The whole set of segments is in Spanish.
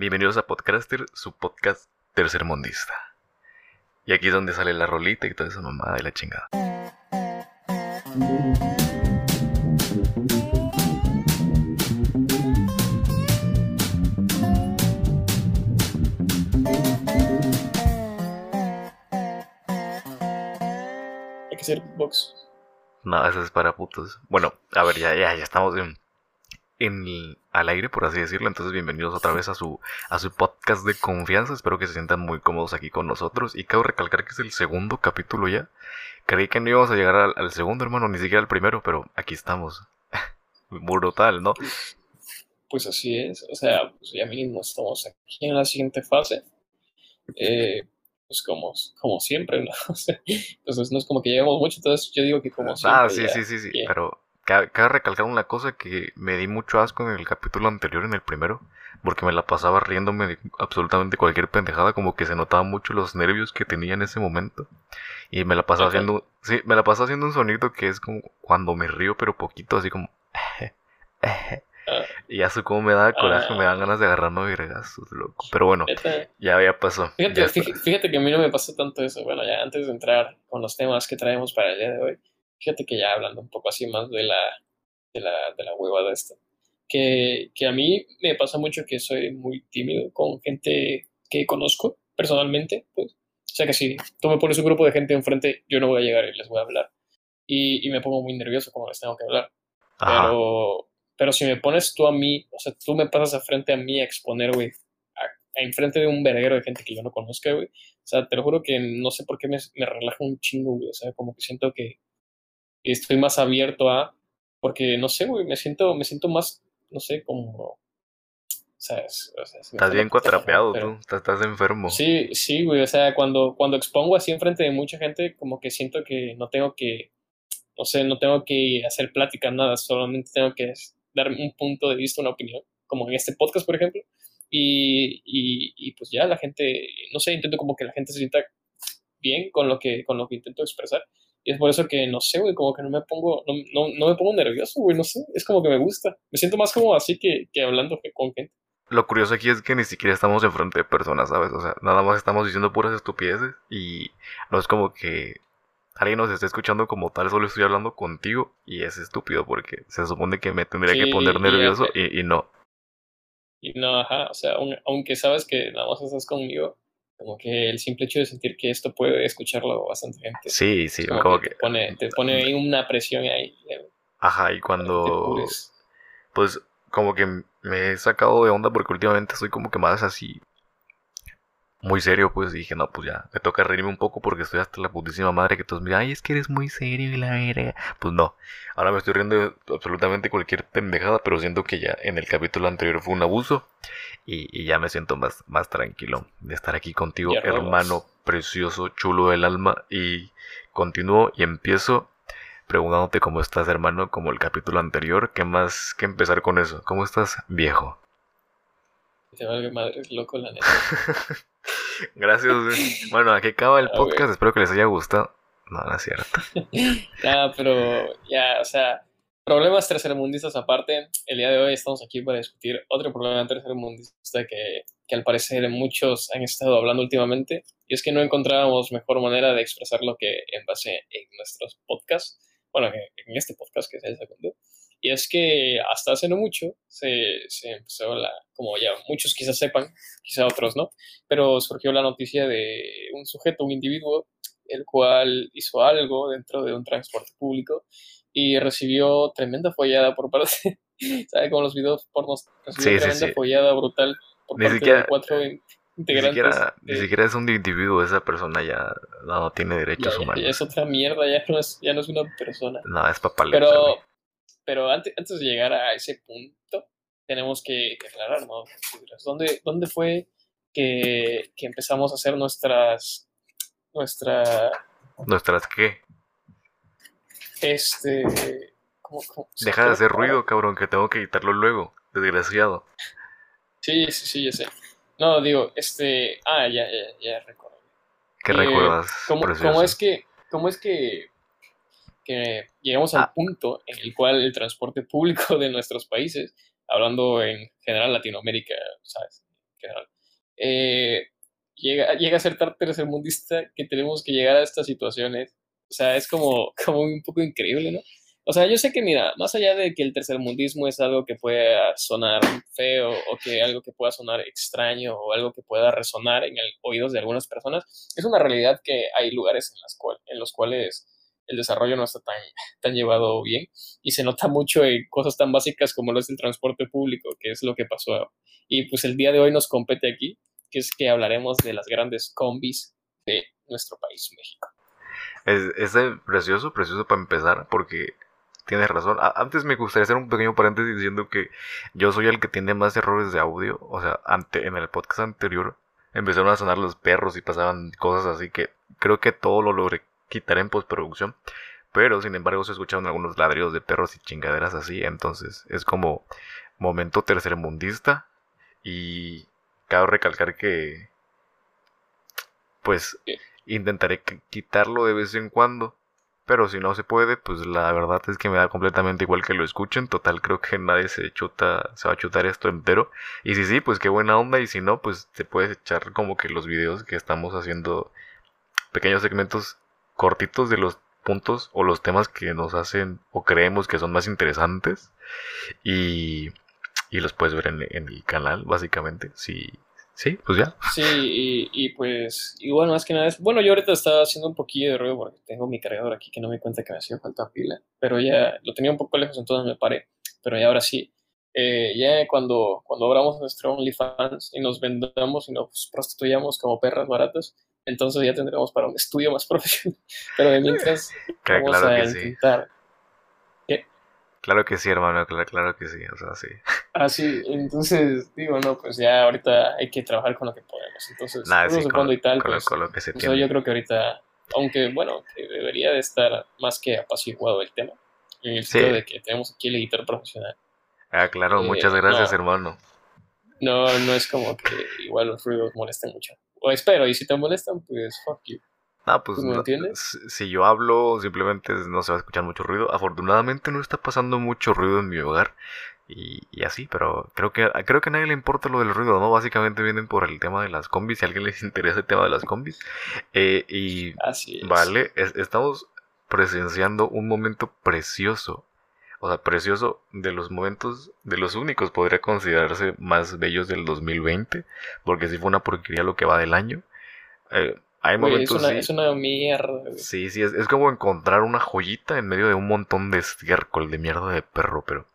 Bienvenidos a Podcaster, su podcast tercermundista. Y aquí es donde sale la rolita y toda esa mamada de la chingada. Hay que hacer box. No, eso es para putos. Bueno, a ver, ya, ya, ya estamos en, en el- al aire, por así decirlo. Entonces, bienvenidos otra vez a su, a su podcast de confianza. Espero que se sientan muy cómodos aquí con nosotros. Y cabe recalcar que es el segundo capítulo ya. Creí que no íbamos a llegar al, al segundo, hermano, ni siquiera al primero, pero aquí estamos. Brutal, ¿no? Pues así es. O sea, pues ya mínimo estamos aquí en la siguiente fase. Eh, pues como, como siempre, ¿no? Pues no es como que llevamos mucho, entonces yo digo que como siempre. Ah, sí, ya- sí, sí, sí. ya. Pero cabe recalcar una cosa que me di mucho asco en el capítulo anterior, en el primero, porque me la pasaba riéndome de absolutamente cualquier pendejada, como que se notaban mucho los nervios que tenía en ese momento. Y me la pasaba haciendo, sí, me la pasaba haciendo un sonido que es como cuando me río, pero poquito, así como. Ah. Y ya sé cómo me da coraje, Ah. me dan ganas de agarrarme a vergazos, loco. Pero bueno, ya, ya pasó. Fíjate, ya fíjate que a mí no me pasó tanto eso. Bueno, ya antes de entrar con los temas que traemos para el día de hoy, fíjate que ya hablando un poco así más de la, de la, de la huevada esta, que, que a mí me pasa mucho que soy muy tímido con gente que conozco personalmente, pues. O sea que si tú me pones un grupo de gente enfrente, yo no voy a llegar y les voy a hablar. Y, y me pongo muy nervioso como les tengo que hablar. Ajá. Pero, pero si me pones tú a mí, o sea, tú me pasas a frente a mí a exponer, güey, a, a enfrente de un verguero de gente que yo no conozca, güey. O sea, te lo juro que no sé por qué me, me relaja un chingo, güey. O sea, como que siento que estoy más abierto a, porque no sé, güey, me siento, me siento más, no sé, como, ¿sabes? O sea, se me Estás bien cuatrapeado tú, pero- estás, estás enfermo. Sí, sí, güey. O sea, cuando, cuando expongo así enfrente de mucha gente, como que siento que no tengo que, no sé, no tengo que hacer plática, nada, solamente tengo que dar un punto de vista, una opinión, como en este podcast, por ejemplo. Y, y, y pues ya la gente, no sé, intento como que la gente se sienta bien con lo que, con lo que intento expresar. Y es por eso que, no sé, güey, como que no me pongo, no, no, no me pongo nervioso, güey, no sé, es como que me gusta. Me siento más como así que, que hablando que- con gente. Lo curioso aquí es que ni siquiera estamos enfrente de personas, ¿sabes? O sea, nada más estamos diciendo puras estupideces y no es como que alguien nos esté escuchando como tal, solo estoy hablando contigo y es estúpido porque se supone que me tendría que poner nervioso y, y no. Y no, ajá, o sea, aun- aunque sabes que nada más estás conmigo, como que el simple hecho de sentir que esto puede escucharlo bastante gente. Sí, sí, como, como que, que... te pone, te pone ahí una presión ahí. Ajá, y cuando... Pues como que me he sacado de onda porque últimamente estoy como que más así... Muy serio, pues dije, no, pues ya, me toca reírme un poco porque estoy hasta la putísima madre que todos me dicen, ay, es que eres muy serio y la verga. Pues no, ahora me estoy riendo de absolutamente cualquier pendejada, pero siento que ya en el capítulo anterior fue un abuso y, y ya me siento más, más tranquilo de estar aquí contigo, Ya hermano precioso, chulo del alma. Y continúo y empiezo preguntándote cómo estás, hermano, como el capítulo anterior. ¿Qué más que empezar con eso? ¿Cómo estás, viejo? Te valga madre, loco, la neta. Gracias. güey. Bueno, aquí acaba el Ah, güey. podcast. Espero que les haya gustado. No, no es cierto. Ah, pero ya, o sea, problemas tercermundistas aparte, el día de hoy estamos aquí para discutir otro problema tercermundista que, que al parecer muchos han estado hablando últimamente, y es que no encontrábamos mejor manera de expresar lo que en base en nuestros podcasts, bueno, en, en este podcast que es el segundo, y es que hasta hace no mucho se, se empezó la, como ya muchos quizás sepan, quizá otros no, pero surgió la noticia de un sujeto, un individuo, el cual hizo algo dentro de un transporte público y recibió tremenda follada por parte, ¿sabe? Como los videos pornos, recibió Sí, sí, tremenda sí. follada brutal por Ni parte siquiera- de cuatro in- Ni integrantes. siquiera, ni siquiera es un individuo. Esa persona ya no tiene derechos ya- humanos. ya es otra mierda, ya no es, ya no es una persona. No, es papaleta. Pero. Pero antes, antes de llegar a ese punto, tenemos que, que aclarar, ¿no? ¿Dónde, dónde fue que, que empezamos a hacer nuestras, nuestra, ¿Nuestras qué? este, ¿cómo- cómo Deja de hacer ruido, cabrón, que tengo que editarlo luego. Desgraciado. Sí, sí, sí, ya sé. No, digo, este, ah, ya, ya, ya recuerdo. ¿Qué Eh, recuerdas? ¿Cómo, cómo es que, cómo es que, que llegamos al Ah. punto en el cual el transporte público de nuestros países, hablando en general Latinoamérica, ¿sabes? general. Eh, llega, llega a ser tan tercermundista que tenemos que llegar a estas situaciones. O sea, es como, como un poco increíble, ¿no? O sea, yo sé que, mira, más allá de que el tercermundismo es algo que pueda sonar feo o que algo que pueda sonar extraño o algo que pueda resonar en el oídos de algunas personas, es una realidad que hay lugares en, las cual, en los cuales el desarrollo no está tan, tan llevado bien y se nota mucho en cosas tan básicas como lo es el transporte público, que es lo que pasó. Y pues el día de hoy nos compete aquí, que es que hablaremos de las grandes combis de nuestro país, México. Es, precioso, precioso para empezar, porque tienes razón. antes me gustaría hacer un pequeño paréntesis diciendo que yo soy el que tiene más errores de audio. O sea, ante, en el podcast anterior empezaron a sonar los perros y pasaban cosas así que creo que todo lo logré quitar en postproducción. Pero sin embargo se escucharon algunos ladridos de perros y chingaderas así. Entonces es como momento tercermundista. Y cabe recalcar que pues intentaré quitarlo de vez en cuando. Pero si no se puede, pues la verdad es que me da completamente igual que lo escuchen. Total, creo que nadie se chuta, se va a chutar esto entero. Y si sí, pues qué buena onda. Y si no, pues te puedes echar como que los videos que estamos haciendo pequeños segmentos cortitos de los puntos o los temas que nos hacen o creemos que son más interesantes y, y los puedes ver en, el canal básicamente. Sí sí pues ya. Sí y, y, pues igual más que nada es bueno yo ahorita estaba haciendo un poquillo de ruido porque tengo mi cargador aquí que no me cuenta que me hacía falta pila pero ya lo tenía un poco lejos entonces me paré pero ya ahora sí eh, ya cuando cuando abramos nuestro OnlyFans y nos vendamos y nos prostituyamos como perras baratas entonces ya tendremos para un estudio más profesional. Pero de mientras vamos claro a intentar. Sí. ¿Qué? Claro que sí, hermano, claro, claro que sí, o sea, sí. Ah, sí, entonces digo, no, pues ya ahorita hay que trabajar con lo que podemos. Entonces, Nada, sí, con, y tal, pues, lo que se pues, yo creo que ahorita, aunque bueno, que debería de estar más que apaciguado el tema, en el sentido de que tenemos aquí el editor profesional. Ah, claro, muchas eh, gracias, hermano. No, no es como que igual los ruidos molesten mucho. O espero, y si te molestan, pues fuck you. Ah, pues no, entiendes? Si yo hablo, simplemente no se va a escuchar mucho ruido. Afortunadamente no está pasando mucho ruido en mi hogar. Y, y, así, pero creo que creo que a nadie le importa lo del ruido, ¿no? Básicamente vienen por el tema de las combis, si a alguien les interesa el tema de las combis. Eh, y así vale, estamos presenciando un momento precioso o sea, precioso de los momentos, de los únicos, podría considerarse más bellos del 2020, porque sí fue una porquería lo que va del año. Eh, hay momentos. Es una, es una mierda. Sí, sí, es, como encontrar una joyita en medio de un montón de estiércol de mierda de perro, pero.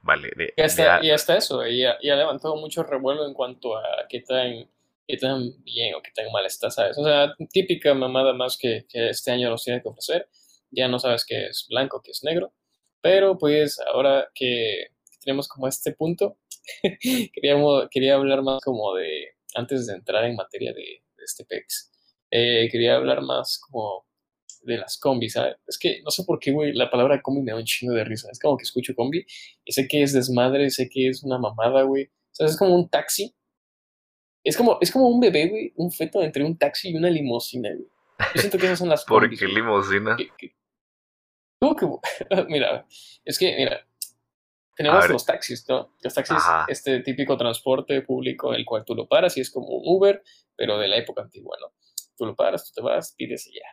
Vale. De, y, hasta, y hasta eso, y ha, levantado mucho revuelo en cuanto a qué tan, qué tan bien o qué tan mal está, ¿sabes? O sea, típica mamada más que, que este año nos tiene que ofrecer. Ya no sabes qué es blanco, qué es negro pero pues ahora que tenemos como este punto, queríamos, quería hablar más como de, antes de entrar en materia de, este PEX, eh, quería hablar más como de las combis, ¿sabes? Es que no sé por qué, güey, la palabra combi me da un chingo de risa. Es como que escucho combi y sé que es desmadre, sé que es una mamada, güey. O sea, es como un taxi. Es como, es como un bebé, güey, un feto entre un taxi y una limusina, güey. Yo siento que esas son las combis. ¿Por qué limusina? mira, es que, mira, tenemos los taxis, ¿no? Los taxis, este típico transporte público, el cual tú lo paras y es como un Uber, pero de la época antigua, ¿no? Tú lo paras, tú te vas, pides y ya.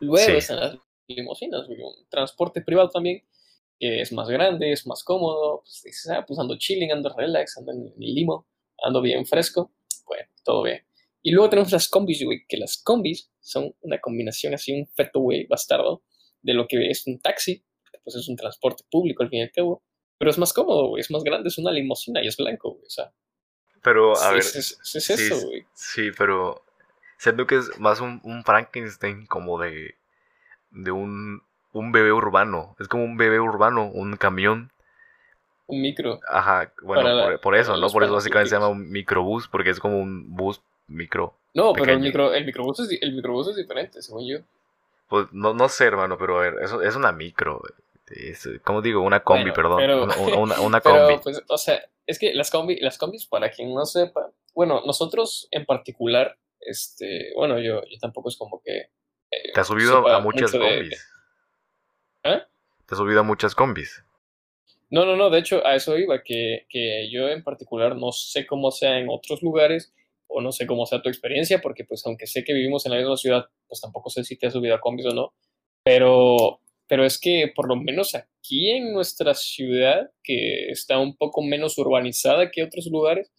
Luego están las limusinas, un transporte privado también, que es más grande, es más cómodo, pues dices, ah, pues ando chilling, ando relax, ando en el limo, ando bien fresco, bueno, todo bien. Y luego tenemos las combis, güey, que las combis son una combinación así, un feto, güey, bastardo, de lo que es un taxi, que pues es un transporte público al fin y al cabo, pero es más cómodo, güey, es más grande, es una limusina y es blanco, güey, o sea. Pero, a ver. Es, eso, güey. Sí, pero siento que es más un, un Frankenstein como de, de un, un bebé urbano, es como un bebé urbano, un camión. Un micro. Ajá, bueno, por, eso, ¿no? Por eso básicamente se llama un microbús, porque es como un bus micro. No, pero el, micro, el, microbús es, el microbús es diferente, según yo. Pues no, no sé, hermano, pero a ver, eso es una micro. Es, ¿Cómo digo? Una combi, perdón. una, una, combi. pues, o sea, es que las, combi, las combis, para quien no sepa, bueno, nosotros en particular, este, bueno, yo, yo tampoco es como que. Eh, ¿Te has subido a muchas combis? ¿Eh? ¿Te has subido a muchas combis? No, no, no, de hecho a eso iba, que, que yo en particular no sé cómo sea en otros lugares o no sé cómo sea tu experiencia, porque pues aunque sé que vivimos en la misma ciudad, pues tampoco sé si te has subido a combis o no, pero, pero es que por lo menos aquí en nuestra ciudad, que está un poco menos urbanizada que otros lugares,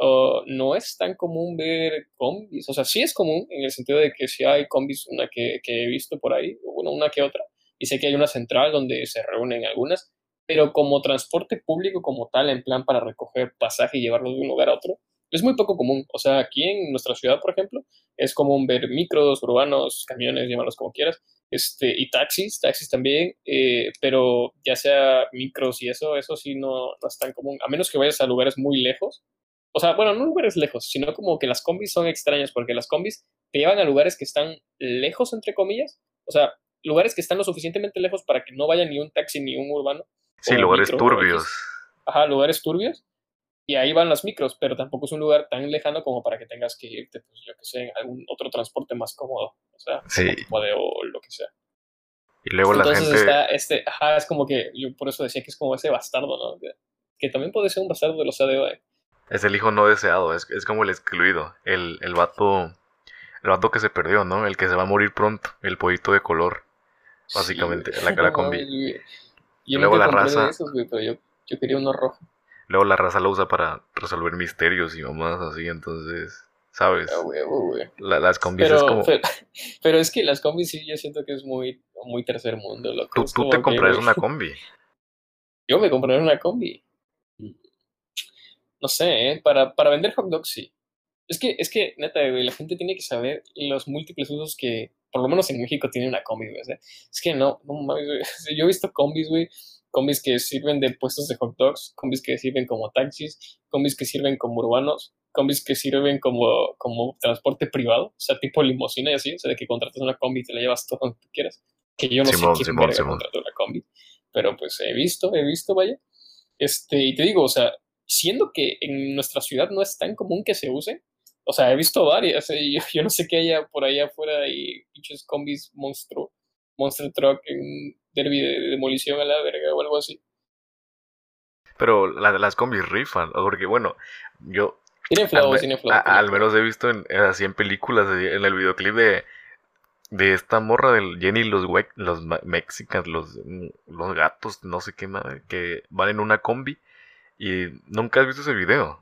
uh, no es tan común ver combis. O sea, sí es común en el sentido de que sí hay combis, una que, que he visto por ahí, bueno, una que otra, y sé que hay una central donde se reúnen algunas, pero como transporte público como tal, en plan para recoger pasaje y llevarlo de un lugar a otro, es muy poco común. O sea, aquí en nuestra ciudad, por ejemplo, es común ver micros, urbanos, camiones, llamarlos como quieras, este, y taxis, taxis también, eh, pero ya sea micros y eso, eso sí no, no es tan común, a menos que vayas a lugares muy lejos. O sea, bueno, no lugares lejos, sino como que las combis son extrañas, porque las combis te llevan a lugares que están lejos, entre comillas, o sea, lugares que están lo suficientemente lejos para que no vaya ni un taxi ni un urbano. Sí, lugares turbios. Ajá, lugares turbios y ahí van las micros, pero tampoco es un lugar tan lejano como para que tengas que irte, pues yo que sé, en algún otro transporte más cómodo, o sea, sí. o lo que sea. Y luego la Entonces gente... está este, ajá, es como que, yo por eso decía que es como ese bastardo, ¿no? Que, que también puede ser un bastardo de los ADO. Es el hijo no deseado, es, es como el excluido, el, el vato, el vato que se perdió, ¿no? El que se va a morir pronto, el pollito de color, básicamente, Sí, la cara güey. Yo Luego la raza- esos, güey, pero yo, yo quería uno rojo. Luego la raza lo usa para resolver misterios y mamás así, entonces, ¿sabes? La- las combis Pero, es como... pero, pero es que las combis sí, yo siento que es muy, muy tercer mundo. Loco. Tú, tú te que, comprarías güey, una combi. Yo me compré una combi. No sé, ¿eh? Para, para vender hot dogs sí. Es que, es que, neta, güey, la gente tiene que saber los múltiples usos que, por lo menos en México, tiene una combi, güey. O sea, es que no, no mames, güey. Yo he visto combis, güey. Combis que sirven de puestos de hot dogs, combis que sirven como taxis, combis que sirven como urbanos, combis que sirven como, como transporte privado, o sea, tipo limosina y así, o sea, de que contratas una combi y te la llevas todo donde tú quieras. Que yo no Simón, sé quién Simón, Simón. una combi, pero pues he visto, he visto, vaya. Este, y te digo, o sea, siendo que en nuestra ciudad no es tan común que se use, o sea, he visto varias, eh, yo, yo no sé qué haya por allá afuera y pinches combis monstruo, monster truck en derby de, de demolición a la verga o algo así. Pero la- las combis rifan, porque bueno, yo Tienen al, flow, tienen flow. al menos he visto en, así en películas, en el videoclip de, de esta morra del Jenny, los, we- los Mexicans, los, mm, los gatos, no sé qué madre, que van en una combi y nunca has visto ese video.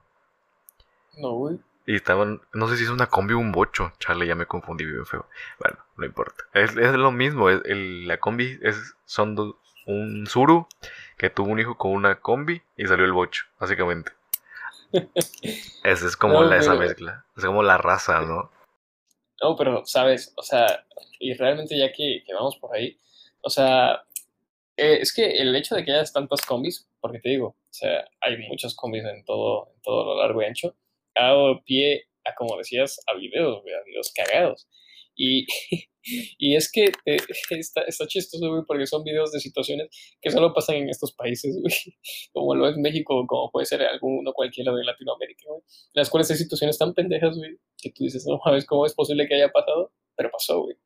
No, güey. Y estaban, no sé si es una combi o un bocho. Chale, ya me confundí bien feo. Bueno, no importa. Es, es lo mismo. es- el- la combi es, son dos- un suru que tuvo un hijo con una combi y salió el bocho, básicamente. Esa es como No, la, esa mezcla. Es como la raza, ¿no? No, pero, ¿sabes? O sea, y realmente ya que, que vamos por ahí, o sea, eh, es que el hecho de que haya tantas combis, porque te digo, o sea, hay muchas combis en todo, en todo lo largo y ancho, ha dado pie a, como decías, a videos, a videos cagados. Y, y es que eh, está, está chistoso, güey, porque son videos de situaciones que solo pasan en estos países, güey, como lo es México, como puede ser alguno cualquiera de Latinoamérica, güey, las cuales hay situaciones tan pendejas, güey, que tú dices, no sabes cómo es posible que haya pasado, pero pasó, güey.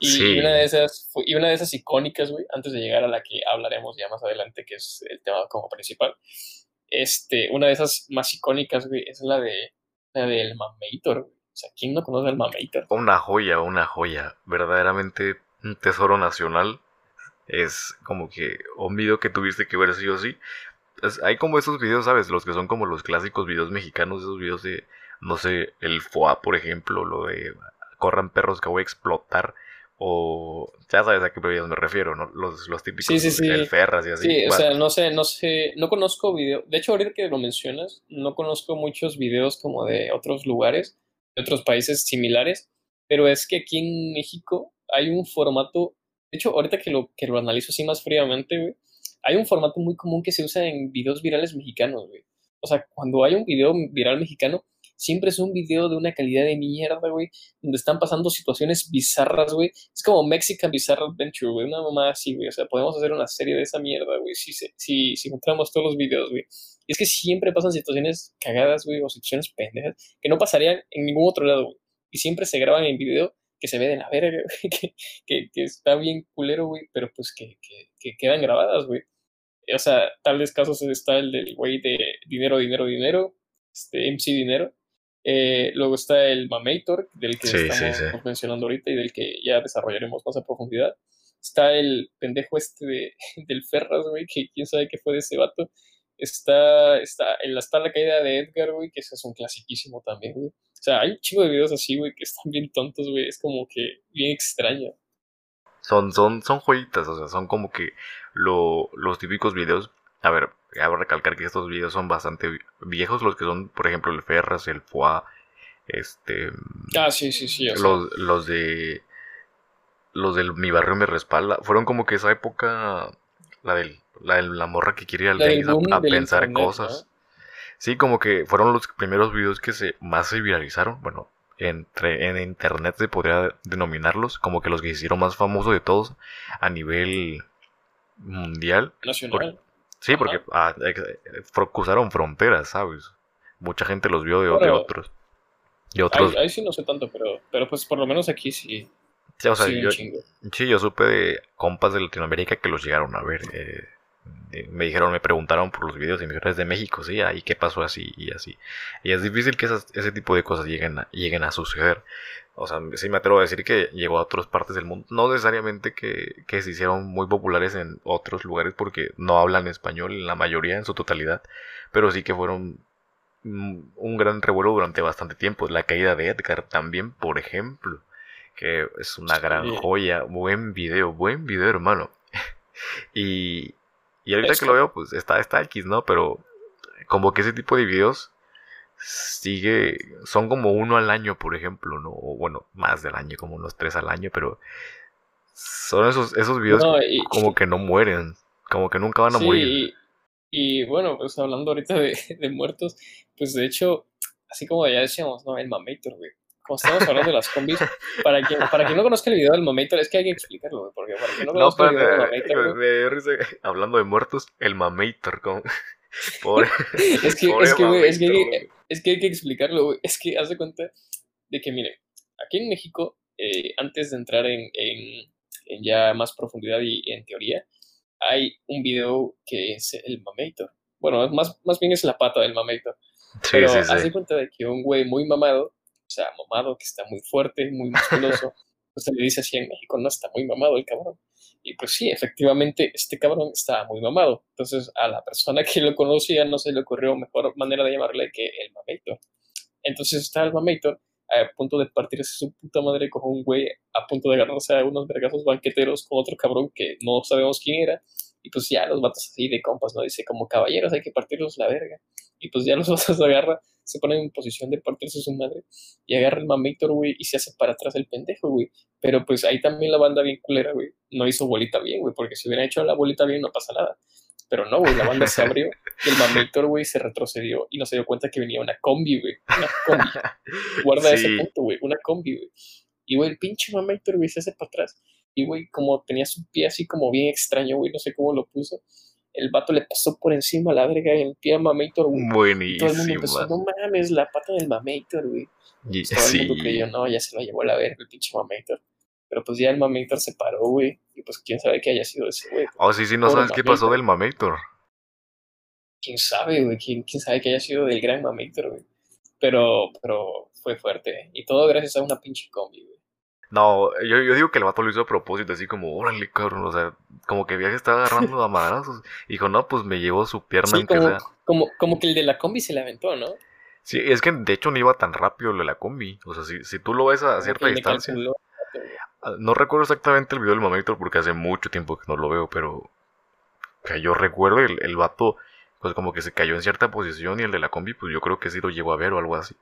Y, Sí. y una de esas, y una de esas icónicas, güey, antes de llegar a la que hablaremos ya más adelante, que es el tema como principal, este, una de esas más icónicas, es la de la del Mamator, güey. O sea, ¿quién no conoce al Mamator? Una joya, una joya. Verdaderamente un tesoro nacional. Es como que un video que tuviste que ver sí o sí. Hay como esos videos, ¿sabes? Los que son como los clásicos videos mexicanos, esos videos de, no sé, el FOA, por ejemplo, lo de corran perros que voy a explotar. O ya sabes a qué videos me refiero, ¿no? Los, los típicos Sí, sí, sí. el Ferras y así. Sí, o sea, no sé, no sé, no conozco video. De hecho, ahorita que lo mencionas, no conozco muchos videos como de otros lugares, de otros países similares, pero es que aquí en México hay un formato, de hecho, ahorita que lo, que lo analizo así más fríamente, güey, hay un formato muy común que se usa en videos virales mexicanos, güey. O sea, cuando hay un video viral mexicano, siempre es un video de una calidad de mierda, güey, donde están pasando situaciones bizarras, güey. Es como Mexican Bizarre Adventure, güey, una mamá así, güey. O sea, podemos hacer una serie de esa mierda, güey, si, si, si encontramos todos los videos, güey. Y es que siempre pasan situaciones cagadas, güey, o situaciones pendejas, que no pasarían en ningún otro lado, güey. Y siempre se graban en video que se ve de la verga, güey, que, que, que está bien culero, güey, pero pues que, que, que quedan grabadas, güey. o sea, tales casos está el del güey de dinero, dinero, dinero, este MC Dinero. Eh, luego está el Mamator, del que estamos mencionando ahorita y del que ya desarrollaremos más a profundidad. Está el pendejo este de, del Ferras, güey, que quién sabe qué fue de ese vato. Está, está, está la caída de Edgar, güey, que ese es un clasiquísimo también, güey. O sea, hay un chingo de videos así, güey, que están bien tontos, güey. Es como que bien extraño. Son, son, son joyitas, o sea, son como que lo, los típicos videos. A ver, cabe recalcar que estos videos son bastante viejos, los que son, por ejemplo, el Ferras, el Foa, este... Ah, sí, sí, sí. Los, los de... Los del Mi Barrio Me Respalda. Fueron como que esa época, la del la, la morra que quiere ir al a, pensar cosas. Sí, como que fueron los primeros videos que se más se viralizaron. Bueno, entre, en internet se podría denominarlos como que los que hicieron más famosos de todos a nivel mundial. Nacional. Sí, porque ah, cruzaron fronteras, ¿sabes? Mucha gente los vio de, otros. Y otros. Ahí, sí no sé tanto, pero, pero pues por lo menos aquí sí. Sí, o sea, yo, sí, yo supe de compas de Latinoamérica que los llegaron a ver. Eh, me dijeron, me preguntaron por los videos de Mejores de México, sí, ahí qué pasó así y así. Y es difícil que ese tipo de cosas lleguen a, lleguen a suceder. O sea, sí me atrevo a decir que llegó a otras partes del mundo. No necesariamente que, que se hicieron muy populares en otros lugares porque no hablan español en la mayoría, en su totalidad. Pero sí que fueron un gran revuelo durante bastante tiempo. La caída de Edgar también, por ejemplo. Que es una gran joya. Buen video, buen video, hermano. y, y ahorita que lo veo, pues está, está X, ¿no? Pero como que ese tipo de videos sigue, son como uno al año, por ejemplo, ¿no? O bueno, más del año, como unos tres al año, pero son esos, esos videos como que no mueren, como que nunca van a morir. Y, bueno, pues hablando ahorita de, de, muertos, pues de hecho, así como ya decíamos, ¿no? El Mamator, güey como estamos hablando de las combis, para quien, para quien no conozca el video del Mamator, es que hay que explicarlo, porque para quien no conozca el video del Mamator. hablando de muertos, el Mamator, como. Pobre, es, que, es, que, es, que, es que hay que explicarlo, güey. Es que haz de cuenta de que, mire, aquí en México, eh, antes de entrar en, en, en, ya más profundidad y, en teoría, hay un video que es el Mamator. Bueno, más, más bien es la pata del Mamator. Pero haz de cuenta de que un güey muy mamado o sea, mamado, que está muy fuerte, muy musculoso. pues se le dice así en México, no, está muy mamado el cabrón. Y pues sí, efectivamente, este cabrón estaba muy mamado. Entonces a la persona que lo conocía no se le ocurrió mejor manera de llamarle que el mamator. Entonces está el mamator a punto de partirse su puta madre con un güey a punto de agarrarse a unos vergazos banqueteros con otro cabrón que no sabemos quién era. Y pues ya los vatos así de compas, ¿no? Dice, como caballeros hay que partirlos la verga. Y pues ya los vatos agarra se pone en posición de partirse su madre y agarra el mamator, güey, y se hace para atrás el pendejo, güey. Pero pues ahí también la banda bien culera, güey, no hizo bolita bien, güey, porque si hubiera hecho la bolita bien no pasa nada. Pero no, güey, la banda se abrió y el mamator, güey, se retrocedió y no se dio cuenta que venía una combi, güey, una combi. Guarda ese punto, güey, una combi, güey. Y, güey, el pinche mamator, güey, se hace para atrás. Y, güey, como tenía su pie así como bien extraño, güey, no sé cómo lo puso el vato le pasó por encima la verga en el pie a Mamator, güey. Buenísimo. Todo el mundo empezó, no mames, la pata del Mamator, güey. Y, todo el mundo creyó, no, ya se lo llevó la verga el pinche Mamator. Pero pues ya el Mamator se paró, güey. Y pues quién sabe qué haya sido ese güey. Oh, sí, sí, no sabes qué pasó del Mamator. Quién sabe, güey. ¿Quién, quién sabe qué haya sido del gran Mamator, güey. Pero, pero fue fuerte. Y todo gracias a una pinche combi, güey. No, yo, yo digo que el vato lo hizo a propósito, así como, órale, cabrón, o sea, como que viaje estaba agarrando a madrazos. Dijo, no, pues me llevó su pierna sí, como, Como, como que el de la combi se le aventó, ¿no? Sí, es que de hecho no iba tan rápido el de la combi. O sea, si, si tú lo ves a cierta distancia. Ah, no recuerdo exactamente el video del momento porque hace mucho tiempo que no lo veo, pero. Que yo recuerdo el, el vato, pues como que se cayó en cierta posición y el de la combi, pues yo creo que sí lo llevó a ver o algo así.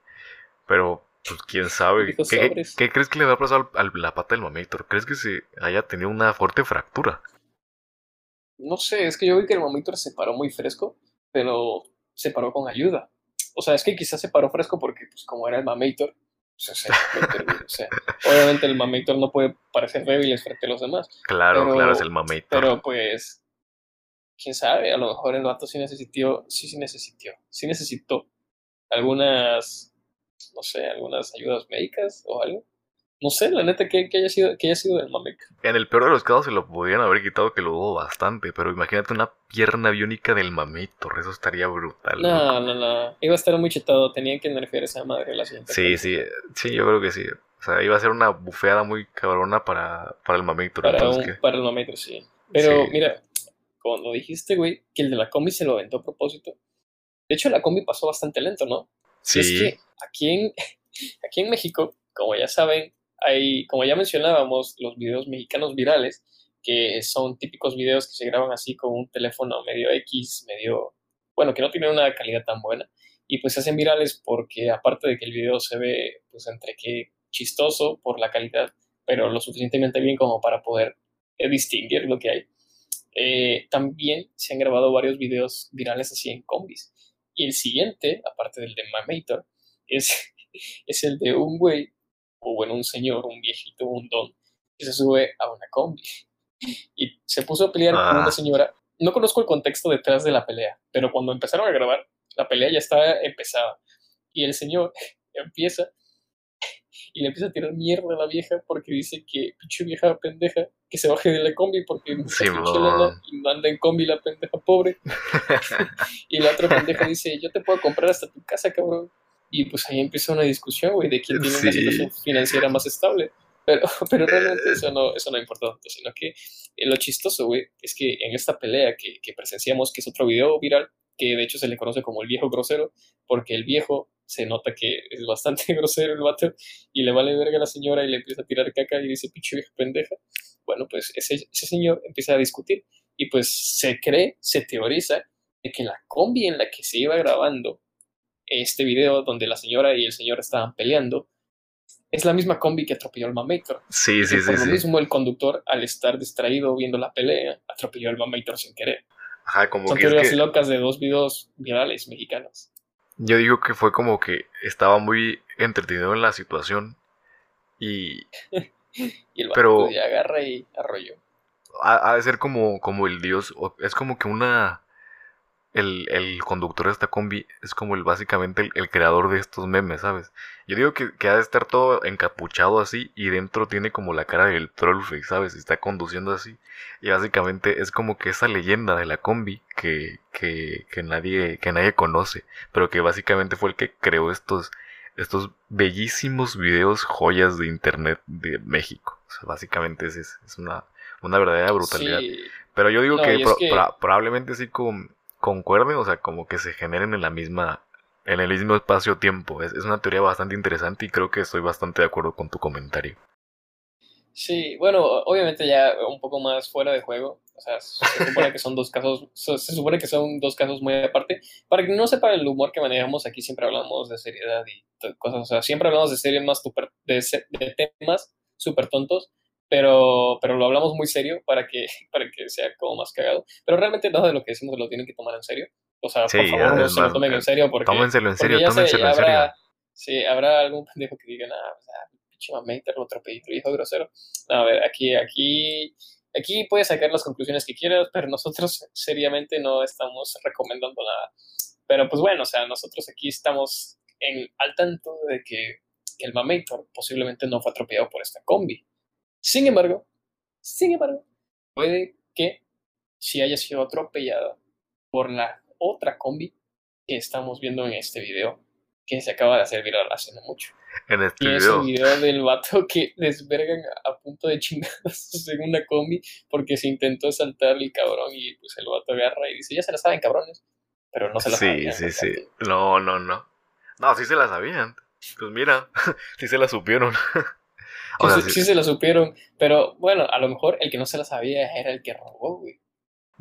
Pero pues quién sabe. ¿Qué, crees que le va a pasar a la pata del mamator? ¿Crees que se haya tenido una fuerte fractura? No sé, es que yo vi que el mamator se paró muy fresco, pero se paró con ayuda. O sea, es que quizás se paró fresco porque, pues, como era el mamator, pues, o sea, obviamente el mamator no puede parecer débil frente a los demás. Claro, claro, es el mamator. Pero pues, quién sabe, a lo mejor el vato sí necesitó, sí, sí necesitó, sí necesitó algunas no sé, algunas ayudas médicas o algo. no sé, la neta, que, haya sido, que haya sido del Mameco. En el peor de los casos se lo podrían haber quitado, que lo dudo bastante, pero imagínate una pierna biónica del Mametor, eso estaría brutal. No, no, no, iba a estar muy chetado, tenían que nerfear esa madre la siguiente. Sí, sí, sí, yo creo que sí. O sea, iba a ser una bufeada muy cabrona para, para el Mametor. Para, para el Mametor, sí. Pero mira, cuando dijiste, güey, que el de la combi se lo aventó a propósito, de hecho la combi pasó bastante lento, ¿no? Sí. es que aquí en, aquí en México, como ya saben, hay, como ya mencionábamos, los videos mexicanos virales, que son típicos videos que se graban así con un teléfono medio X, medio, bueno, que no tienen una calidad tan buena. Y pues se hacen virales porque aparte de que el video se ve, pues entre que chistoso por la calidad, pero lo suficientemente bien como para poder eh, distinguir lo que hay. Eh, también se han grabado varios videos virales así en combis. Y el siguiente, aparte del de Mamator, es, es el de un güey o bueno, un señor, un viejito, un don, que se sube a una combi. Y se puso a pelear con una ah. señora. No conozco el contexto detrás de la pelea, pero cuando empezaron a grabar, la pelea ya estaba empezada. Y el señor empieza y le empieza a tirar mierda a la vieja porque dice que pinche vieja pendeja que se baje de la combi porque sí, y manda en combi la pendeja pobre y la otra pendeja dice yo te puedo comprar hasta tu casa cabrón y pues ahí empieza una discusión, güey, de quién tiene una situación financiera más estable. Pero, pero realmente eso no, eso no importa tanto, sino que eh, lo chistoso, güey, es que en esta pelea que, que presenciamos, que es otro video viral, que de hecho se le conoce como el viejo grosero, porque el viejo se nota que es bastante grosero el vato y le vale verga a la señora y le empieza a tirar caca y dice pinche vieja pendeja. Bueno, pues ese, ese señor empieza a discutir y pues se cree, se teoriza de que la combi en la que se iba grabando este video donde la señora y el señor estaban peleando, es la misma combi que atropelló al Mamator. Sí, sí, sí. Por lo mismo, el conductor, al estar distraído viendo la pelea, atropelló al Mamator sin querer. Ajá, como Son teorías locas de dos videos virales mexicanos. Yo digo que fue como que estaba muy entretenido en la situación y... y el pero agarra y arrolló. Ha, de ser como, como el dios, es como que una el, el, conductor de esta combi es como el básicamente el, creador de estos memes, ¿sabes? Yo digo que, que, ha de estar todo encapuchado así y dentro tiene como la cara del trollface, ¿sabes? Y está conduciendo así. Y básicamente es como que esa leyenda de la combi que, que, que, nadie, que nadie conoce, pero que básicamente fue el que creó estos, estos bellísimos videos joyas de internet de México. O sea, básicamente es, es una, una verdadera brutalidad. Pero yo digo que, probablemente sí con concuerden, o sea, como que se generen en la misma, en el mismo espacio-tiempo. Es, una teoría bastante interesante y creo que estoy bastante de acuerdo con tu comentario. Sí, bueno, obviamente ya un poco más fuera de juego. O sea, se supone que son dos casos, se supone que son dos casos muy aparte. Para que no sepa el humor que manejamos aquí, siempre hablamos de seriedad y cosas. O sea, siempre hablamos de series más super, de, de temas súper tontos pero, pero lo hablamos muy serio para que, para que sea como más cagado. Pero realmente nada de lo que decimos lo tienen que tomar en serio. O sea, por favor, no se lo tomen en serio porque... Tómenselo en serio, tómenselo en serio. Sí, habrá algún pendejo que diga, nada, sea, pinche mamita, lo atropellito, hijo grosero. No, a ver, aquí, aquí, aquí puedes sacar las conclusiones que quieras, pero nosotros seriamente no estamos recomendando nada. Pero pues bueno, o sea, nosotros aquí estamos en, al tanto de que el Mamator posiblemente no fue atropellado por esta combi. Sin embargo, sin embargo, puede que si haya sido atropellada por la otra combi que estamos viendo en este video, que se acaba de hacer viral hace no mucho. En este y video. es el video del vato que desvergan a punto de chingados en una combi porque se intentó saltar el cabrón y pues el vato agarra y dice, ya se la saben cabrones, pero no se la sí, sabían. Sí, sí, sí. No, no, no. No, sí se la sabían. Pues mira, sí se la supieron. Sí, se lo supieron, pero bueno, a lo mejor el que no se la sabía era el que robó, güey.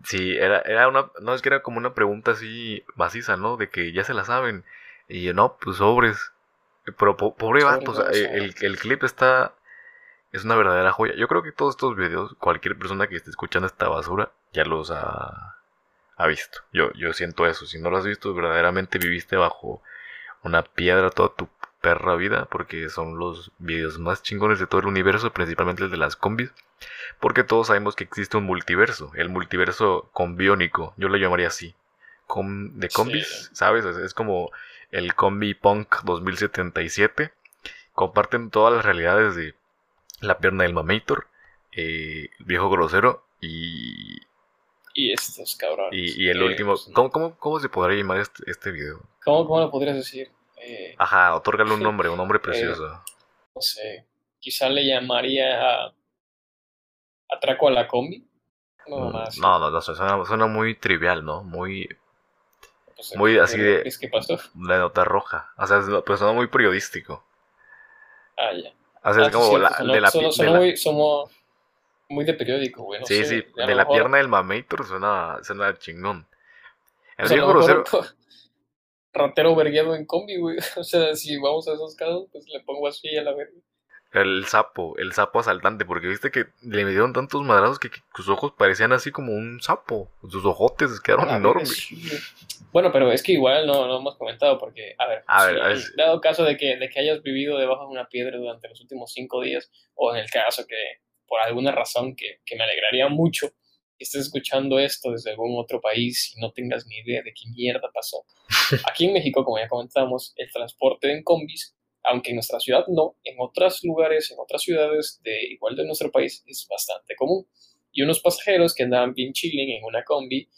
Sí, era, era una, no es que era como una pregunta así maciza, ¿no? De que ya se la saben. Y no, pues sobres. Pero pobre vato, el, el clip está, es una verdadera joya. Yo creo que todos estos videos, cualquier persona que esté escuchando esta basura, ya los ha, ha visto. Yo, yo siento eso. Si no lo has visto, verdaderamente viviste bajo una piedra toda tu perra vida, porque son los videos más chingones de todo el universo, principalmente el de las combis, porque todos sabemos que existe un multiverso, el multiverso combiónico, yo lo llamaría así, Com de combis, ¿sabes? Es, como el combi punk 2077, comparten todas las realidades de la pierna del Mamator, eh, el viejo grosero y... Y estos cabrones. Y, y el último... ¿cómo, cómo, cómo, se podría llamar este, este video? ¿Cómo, ¿Cómo, lo podrías decir? Eh, Ajá, otórgale un nombre, un nombre precioso. no sé, quizá le llamaría a... Atraco a la combi. No, mm, no, no, no, suena, suena muy trivial, ¿no? Muy muy así de. ¿Es que pasó? La nota roja. O sea, pues suena muy periodístico. Ah, ya. O sea, es ah, como la, de la, muy, somos muy de periódico, güey. sí, sí. De la pierna del mamator suena, suena chingón. El o sea, grosero. Ratero vergueado en combi, güey. O sea, si vamos a esos casos, pues le pongo así a la verga. El sapo, el sapo asaltante, porque viste que le dieron tantos madrazos que, sus ojos parecían así como un sapo. Sus ojotes quedaron enormes. Bueno, pero es que igual no lo hemos comentado, porque, a ver, dado caso de que, de que hayas vivido debajo de una piedra durante los últimos cinco días, o en el caso que por alguna razón que, que me alegraría mucho, estés escuchando esto desde algún otro país y no tengas ni idea de qué mierda pasó. Aquí en México, como ya comentamos, el transporte en combis aunque en nuestra ciudad no, en otros lugares, en otras ciudades de igual de nuestro país es bastante común. Y unos pasajeros que andaban bien chilling en una combi,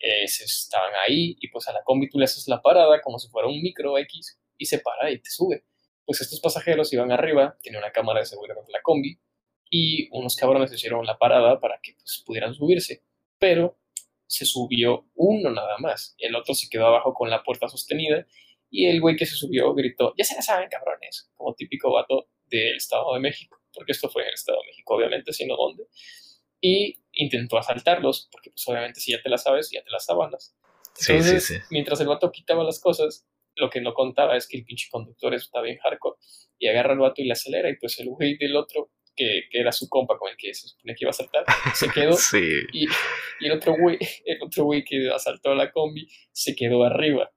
eh, se estaban ahí y pues a la combi tú le haces la parada como si fuera un micro X y se para y te sube. Pues estos pasajeros iban arriba, tiene una cámara de seguridad de la combi y unos cabrones hicieron la parada para que pues, pudieran subirse. Pero se subió uno nada más, el otro se quedó abajo con la puerta sostenida y el güey que se subió gritó, ya se la saben, cabrones, como típico vato del Estado de México, porque esto fue en el Estado de México, obviamente, sino dónde. Y intentó asaltarlos, porque pues obviamente si ya te la sabes, ya te las sabanas. Entonces, sí, sí, sí. mientras el vato quitaba las cosas, lo que no contaba es que el pinche conductor está bien hardcore y agarra al vato y le acelera y pues el güey del otro, que, que, era su compa con el que se supone que iba a asaltar, se quedó. Y, y, el otro güey, el otro güey que asaltó a la combi se quedó arriba.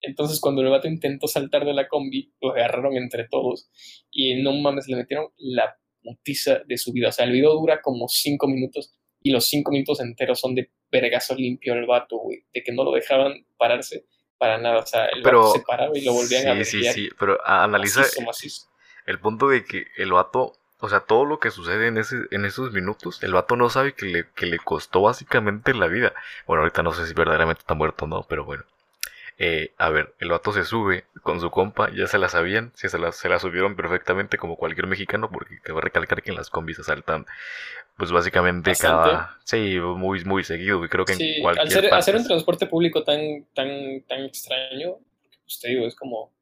Entonces, cuando el vato intentó saltar de la combi, lo agarraron entre todos y no mames, le metieron la putiza de su vida. O sea, el video dura como cinco minutos y los cinco minutos enteros son de vergazo limpio al vato, güey, de que no lo dejaban pararse para nada. O sea, el vato se paraba y lo volvían a Sí, sí, sí, pero analiza el punto de que el vato o sea, todo lo que sucede en, ese, en esos minutos, el vato no sabe que le, que le costó básicamente la vida. Bueno, ahorita no sé si verdaderamente está muerto o no, pero bueno. Eh, a ver, el vato se sube con su compa, ya se la sabían, se la, se la subieron perfectamente como cualquier mexicano, porque cabe recalcar que en las combis asaltan, pues básicamente cada... Sí, muy, muy seguido, y creo que en cualquier al ser, hacer un transporte público tan, tan, tan extraño, pues te digo, es como,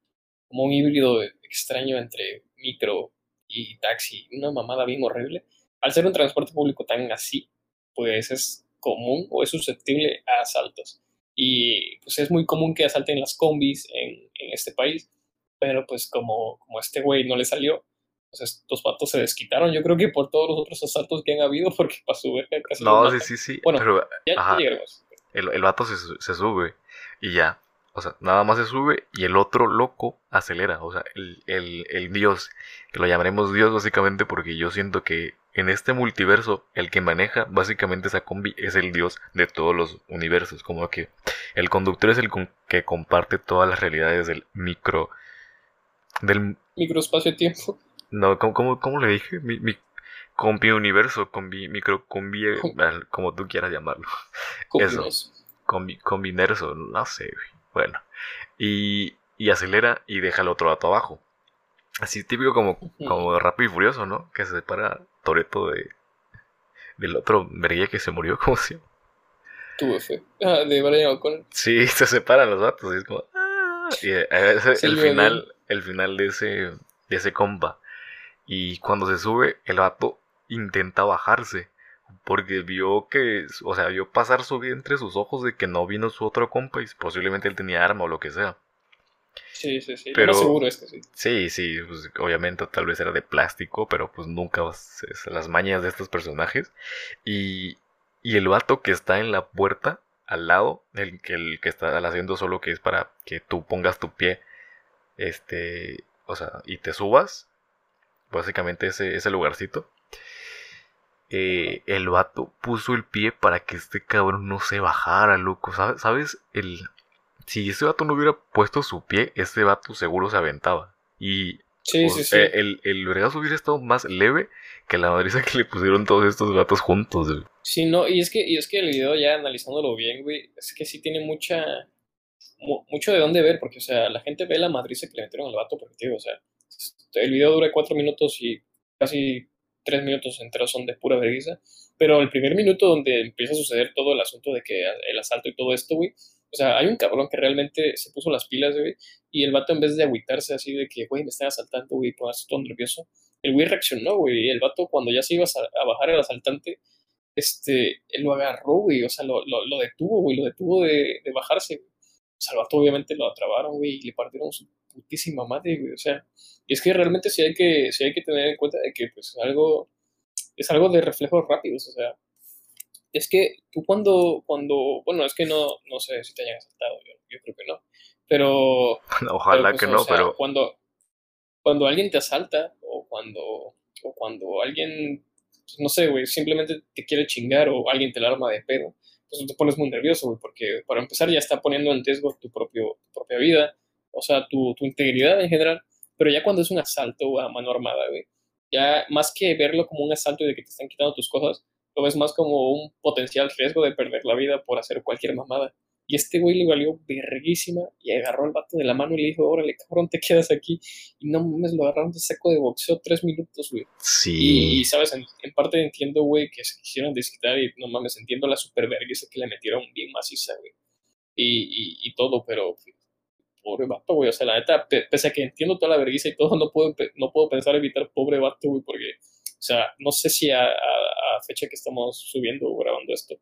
como un híbrido extraño entre micro y taxi, una mamada bien horrible. Al ser un transporte público tan así, pues es común o es susceptible a asaltos. Y pues es muy común que asalten las combis en, en este país, pero pues como, como este güey no le salió, pues estos vatos se desquitaron, yo creo que por todos los otros asaltos que han habido, porque para subir casi No, sí, sí, sí, bueno, pero, ya, llegaremos. El, el vato se, se sube y ya, o sea, nada más se sube y el otro loco acelera. O sea, el, el, el, Dios, que lo llamaremos Dios básicamente porque yo siento que en este multiverso, el que maneja básicamente esa combi es el dios de todos los universos. Como que el conductor es el que comparte todas las realidades del micro. del microespacio-tiempo. No, ¿cómo, cómo, le dije? Mi, mi combi universo, combi, micro combi, como tú quieras llamarlo. Eso. Combi, combinerso, no sé, Bueno. Y, y acelera y deja al otro dato abajo. Así típico como, como rápido y furioso, ¿no? Que se separa Toreto de del otro verguía que se murió, ¿cómo se llama? Tuvo fe. Ah, de Brian O'Connor. Sí, se separan los datos y es como. ¡Ah! Y eh, el final, el final de ese, de ese compa. Y cuando se sube, el vato intenta bajarse. Porque vio que, o sea, vio pasar su vida entre sus ojos de que no vino su otro compa y posiblemente él tenía arma o lo que sea. Sí, sí, sí. Pero seguro es que sí. Sí, sí, pues, obviamente tal vez era de plástico, pero pues nunca las mañas de estos personajes. Y, y el vato que está en la puerta, al lado, el que, el que está haciendo solo que es para que tú pongas tu pie, este, o sea, y te subas, básicamente ese, ese lugarcito. Eh, el vato puso el pie para que este cabrón no se bajara, loco. ¿Sabes? ¿Sabes? El, si ese vato no hubiera puesto su pie, ese vato seguro se aventaba. Y Sí, sí, sí. El, el vergazo hubiera estado más leve que la madriza que le pusieron todos estos gatos juntos, güey. Sí, no, y es que, y es que el video ya analizándolo bien, güey, es que sí tiene mucha, mucho de dónde ver, porque, o sea, la gente ve la madriza que le metieron al vato, porque, tío, o sea, el video dura cuatro minutos y casi tres minutos enteros son de pura vergüenza, pero el primer minuto donde empieza a suceder todo el asunto de que el asalto y todo esto, güey, o sea, hay un cabrón que realmente se puso las pilas, güey, y el vato en vez de agüitarse así de que, güey, me están asaltando, güey, ponerse todo nervioso, el güey reaccionó, güey, y el vato cuando ya se iba a, bajar el asaltante, este, él lo agarró, güey, o sea, lo, lo, lo detuvo, güey, lo detuvo de, de bajarse. O sea, el vato obviamente lo atrabaron, güey, y le partieron su putísima madre, güey, o sea, y es que realmente sí hay que, sí hay que tener en cuenta de que, pues, es algo, es algo de reflejos rápidos, o sea, es que tú cuando, cuando, bueno, es que no, no sé si te hayan asaltado, yo, yo creo que no, pero... Ojalá pues, que no, pero... Cuando, cuando alguien te asalta o cuando, o cuando alguien, pues, no sé, güey, simplemente te quiere chingar o alguien te la arma de pedo, pues te pones muy nervioso, güey, porque para empezar ya está poniendo en riesgo tu, propio, propia vida, o sea, tu, tu integridad en general, pero ya cuando es un asalto a mano armada, güey, ya más que verlo como un asalto y de que te están quitando tus cosas, lo ves más como un potencial riesgo de perder la vida por hacer cualquier mamada. Y este güey le valió verguísima y agarró al vato de la mano y le dijo, órale, cabrón, te quedas aquí. Y no mames, lo agarraron de saco de boxeo tres minutos, güey. Sí. Y, sabes, en, parte entiendo, güey, que se quisieron desquitar y no mames, entiendo la super vergüenza que le metieron bien maciza, güey. Y, y, todo, pero pobre vato, güey. O sea, la neta, pese a que entiendo toda la vergüenza y todo, no puedo, no puedo pensar evitar pobre vato, güey, porque, o sea, no sé si a, a fecha que estamos subiendo o grabando esto,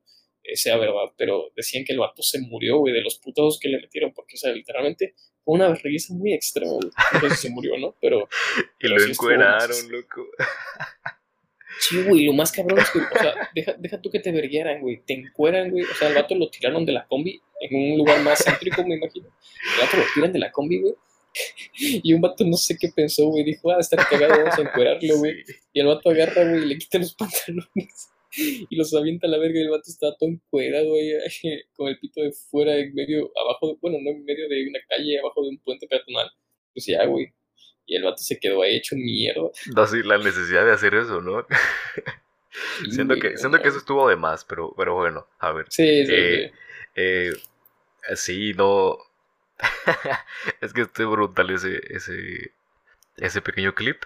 eh, sea verdad, pero decían que el vato se murió, güey, de los putos que le metieron, porque, o sea, literalmente fue una risa muy extrema, güey. Entonces se murió, ¿no? Pero. y lo encueraron, loco. Sí, güey, lo más cabrón es que, o sea, deja, deja tú que te verguieran, güey. Te encueran, güey. O sea, el vato lo tiraron de la combi en un lugar más céntrico, me imagino. El vato lo tiran de la combi, güey. Y un vato no sé qué pensó, güey. Dijo, ah, estar cagado, vamos a encuerarlo, güey. Y el vato agarra, güey, y le quita los pantalones. y los avienta a la verga y el vato estaba todo encuerado ahí, con el pito de fuera, en medio, abajo, bueno, no en medio de una calle, abajo de un puente peatonal. Pues ya, güey. Y el vato se quedó ahí hecho mierda. No, sí, la necesidad de hacer eso, ¿no? siento que, siento que eso estuvo de más, pero, pero bueno, a ver. Sí, sí, eh, sí. Eh, sí, no. es que estoy brutal ese, ese, ese pequeño clip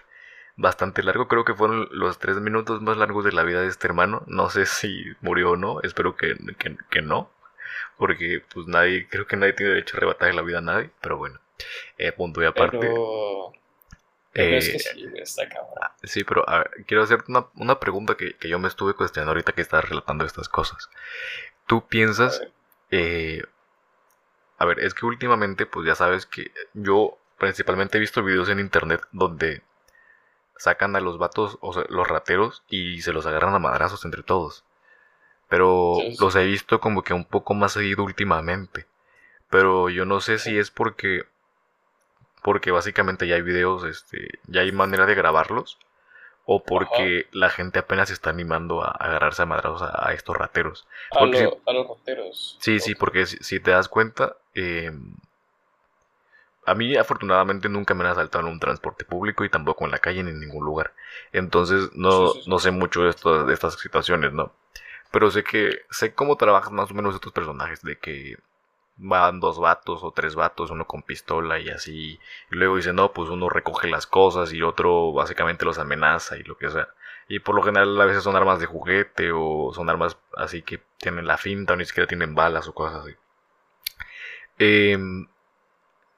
bastante largo. Creo que fueron los tres minutos más largos de la vida de este hermano. No sé si murió o no. Espero que, que, no. Porque pues nadie, creo que nadie tiene derecho a arrebatarle la vida a nadie. Pero bueno, eh, punto y aparte. Pero... Eh, es que sí, está cabrón. Ah, sí, pero quiero hacerte una, una pregunta que, que, yo me estuve cuestionando ahorita que estás relatando estas cosas. ¿Tú piensas... Eh, a ver, es que últimamente, pues ya sabes que yo principalmente he visto videos en internet donde sacan a los vatos, o sea, los rateros, y se los agarran a madrazos entre todos. Pero los he visto como que un poco más seguido últimamente. Pero yo no sé si es porque. Porque básicamente ya hay videos, este. Ya hay manera de grabarlos. O porque la gente apenas se está animando a agarrarse a madrazos a, estos rateros. A, los rateros. Sí, sí, porque si, te das cuenta. Eh, a mí afortunadamente nunca me han asaltado en un transporte público y tampoco en la calle ni en ningún lugar. Entonces no, no sé mucho de, esto, de estas situaciones, ¿no? Pero sé que sé cómo trabajan más o menos estos personajes, de que van dos vatos o tres vatos, uno con pistola y así. Y luego dice, no, pues uno recoge las cosas y otro básicamente los amenaza y lo que sea. Y por lo general a veces son armas de juguete o son armas así que tienen la finta o ni siquiera tienen balas o cosas así. Eh,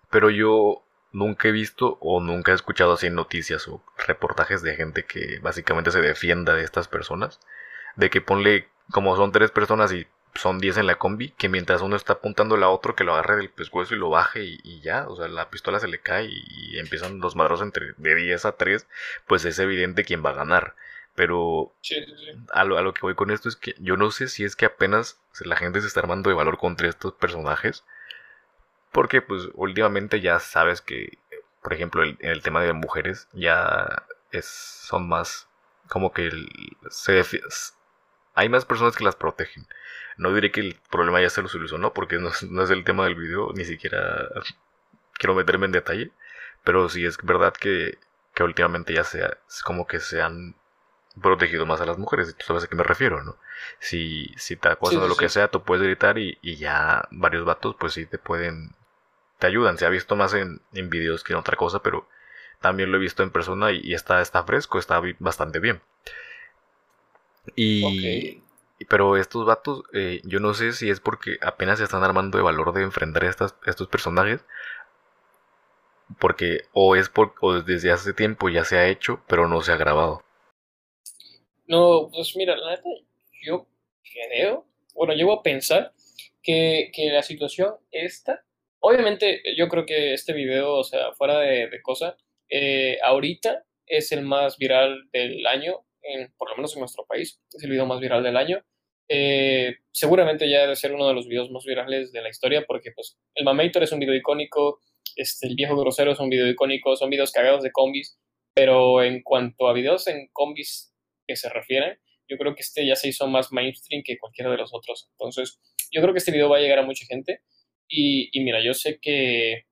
pero yo nunca he visto o nunca he escuchado así noticias o reportajes de gente que básicamente se defienda de estas personas. De que ponle, como son tres personas y son diez en la combi, que mientras uno está apuntando a otro, que lo agarre del pescuezo y lo baje y, ya, o sea, la pistola se le cae y, empiezan los madros entre de 10 a 3, pues es evidente quién va a ganar. Pero A, lo, a lo que voy con esto es que yo no sé si es que apenas la gente se está armando de valor contra estos personajes porque pues últimamente ya sabes que, por ejemplo, el, en el tema de mujeres ya es, son más como que se hay más personas que las protegen. No diré que el problema ya se lo solucionó porque no, no es el tema del video, ni siquiera quiero meterme en detalle. Pero sí es verdad que que últimamente ya sea, es como que se han protegido más a las mujeres, tú sabes a qué me refiero, ¿no? Si, si te acusan de lo que sea, tú puedes gritar y, y, ya varios vatos, pues sí te pueden, te ayudan. Se ha visto más en, en videos que en otra cosa, pero también lo he visto en persona y, está, está fresco, está bastante bien. Y, pero estos vatos, eh, yo no sé si es porque apenas se están armando de valor de enfrentar a estos personajes. Porque o es por, o desde hace tiempo ya se ha hecho, pero no se ha grabado. No, pues mira, la neta, yo creo, bueno, llevo a pensar que, que la situación esta, obviamente yo creo que este video, o sea, fuera de, de cosa, eh, ahorita es el más viral del año, en, por lo menos en nuestro país, es el video más viral del año. Eh, seguramente ya debe ser uno de los videos más virales de la historia porque pues el Mamator es un video icónico, este, el viejo grosero es un video icónico, son videos cagados de combis, pero en cuanto a videos en combis que se refieren, yo creo que este ya se hizo más mainstream que cualquiera de los otros. Entonces, yo creo que este video va a llegar a mucha gente. Y, y mira, yo sé que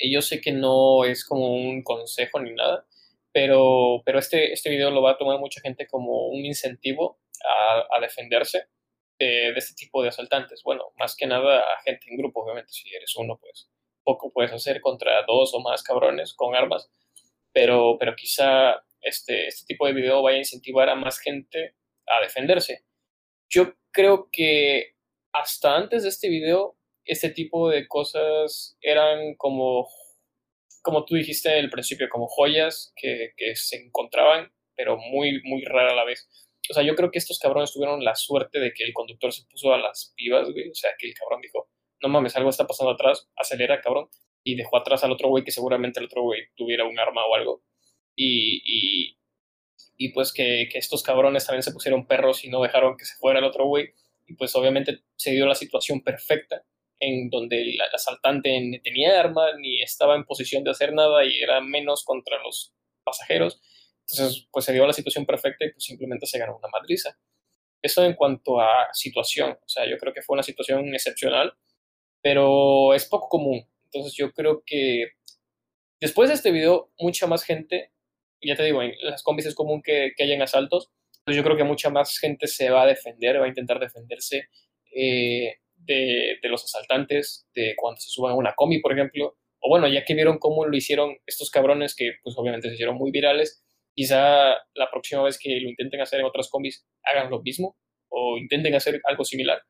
yo sé que no es como un consejo ni nada, pero, pero este, este video lo va a tomar mucha gente como un incentivo a, a defenderse de, de, este tipo de asaltantes. Bueno, más que nada a gente en grupo, obviamente, si eres uno, pues poco puedes hacer contra dos o más cabrones con armas, pero, pero quizá este, este tipo de video vaya a incentivar a más gente a defenderse. Yo creo que hasta antes de este video este tipo de cosas eran como, como tú dijiste al principio, como joyas que, se encontraban, pero muy, muy rara a la vez. O sea, yo creo que estos cabrones tuvieron la suerte de que el conductor se puso a las vivas, güey. O sea, que el cabrón dijo, no mames, algo está pasando atrás, acelera, cabrón. Y dejó atrás al otro güey que seguramente el otro güey tuviera un arma o algo. Y, y, y pues que, que, estos cabrones también se pusieron perros y no dejaron que se fuera el otro güey. Y pues obviamente se dio la situación perfecta en donde el, asaltante ni tenía arma ni estaba en posición de hacer nada y era menos contra los pasajeros. Entonces, pues se dio la situación perfecta y pues simplemente se ganó una madriza. Eso en cuanto a situación, o sea, yo creo que fue una situación excepcional, pero es poco común. Entonces, yo creo que después de este video, mucha más gente, ya te digo, en las combis es común que, que hayan asaltos, entonces yo creo que mucha más gente se va a defender, va a intentar defenderse. Eh, de, los asaltantes, de cuando se suban a una combi, por ejemplo, o bueno, ya que vieron cómo lo hicieron estos cabrones que pues obviamente se hicieron muy virales, quizá la próxima vez que lo intenten hacer en otras combis hagan lo mismo o intenten hacer algo similar.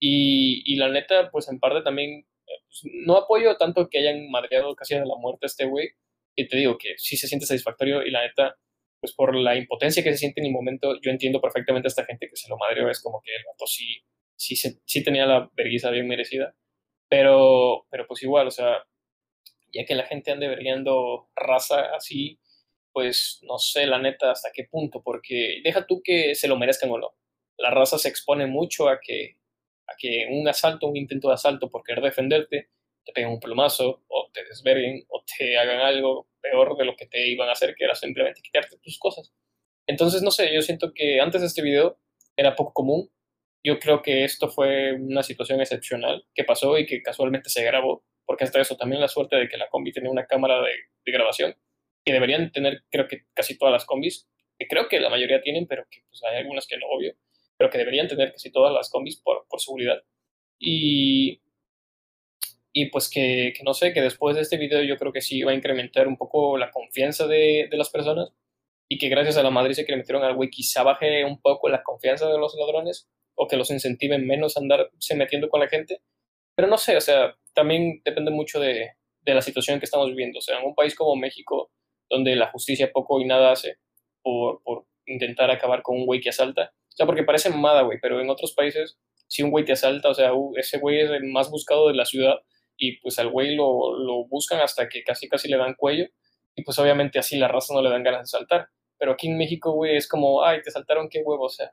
Y, y la neta, pues en parte también pues, no apoyo tanto que hayan madreado casi a la muerte a este güey, y te digo que sí se siente satisfactorio y la neta, pues por la impotencia que se siente en el momento, yo entiendo perfectamente a esta gente que se lo madreó, es como que el vato sí sí, tenía la vergüenza bien merecida. Pero, pero pues igual, o sea, ya que la gente ande verguiando raza así, pues no sé la neta hasta qué punto, porque deja tú que se lo merezcan o no. La raza se expone mucho a que, a que un asalto, un intento de asalto por querer defenderte, te peguen un plumazo, o te desverguen, o te hagan algo peor de lo que te iban a hacer, que era simplemente quitarte tus cosas. Entonces, no sé, yo siento que antes de este video era poco común yo creo que esto fue una situación excepcional que pasó y que casualmente se grabó, porque hasta eso también la suerte de que la combi tenía una cámara de, grabación, que deberían tener creo que casi todas las combis, que creo que la mayoría tienen, pero que pues, hay algunas que no, obvio, pero que deberían tener casi todas las combis por, por seguridad. Y, y pues que, que, no sé, que después de este video yo creo que sí va a incrementar un poco la confianza de, de las personas y que gracias a la madrid que le metieron al güey quizá baje un poco la confianza de los ladrones o que los incentiven menos a andarse metiendo con la gente. Pero no sé, o sea, también depende mucho de, de la situación que estamos viviendo. O sea, en un país como México, donde la justicia poco y nada hace por, por intentar acabar con un güey que asalta. O sea, porque parece mamada, güey, pero en otros países, si un güey te asalta, o sea, ese güey es el más buscado de la ciudad y pues al güey lo, lo buscan hasta que casi casi le dan cuello y pues obviamente así la raza no le dan ganas de saltar. Pero aquí en México, güey, es como, ay, te saltaron, qué huevo, o sea,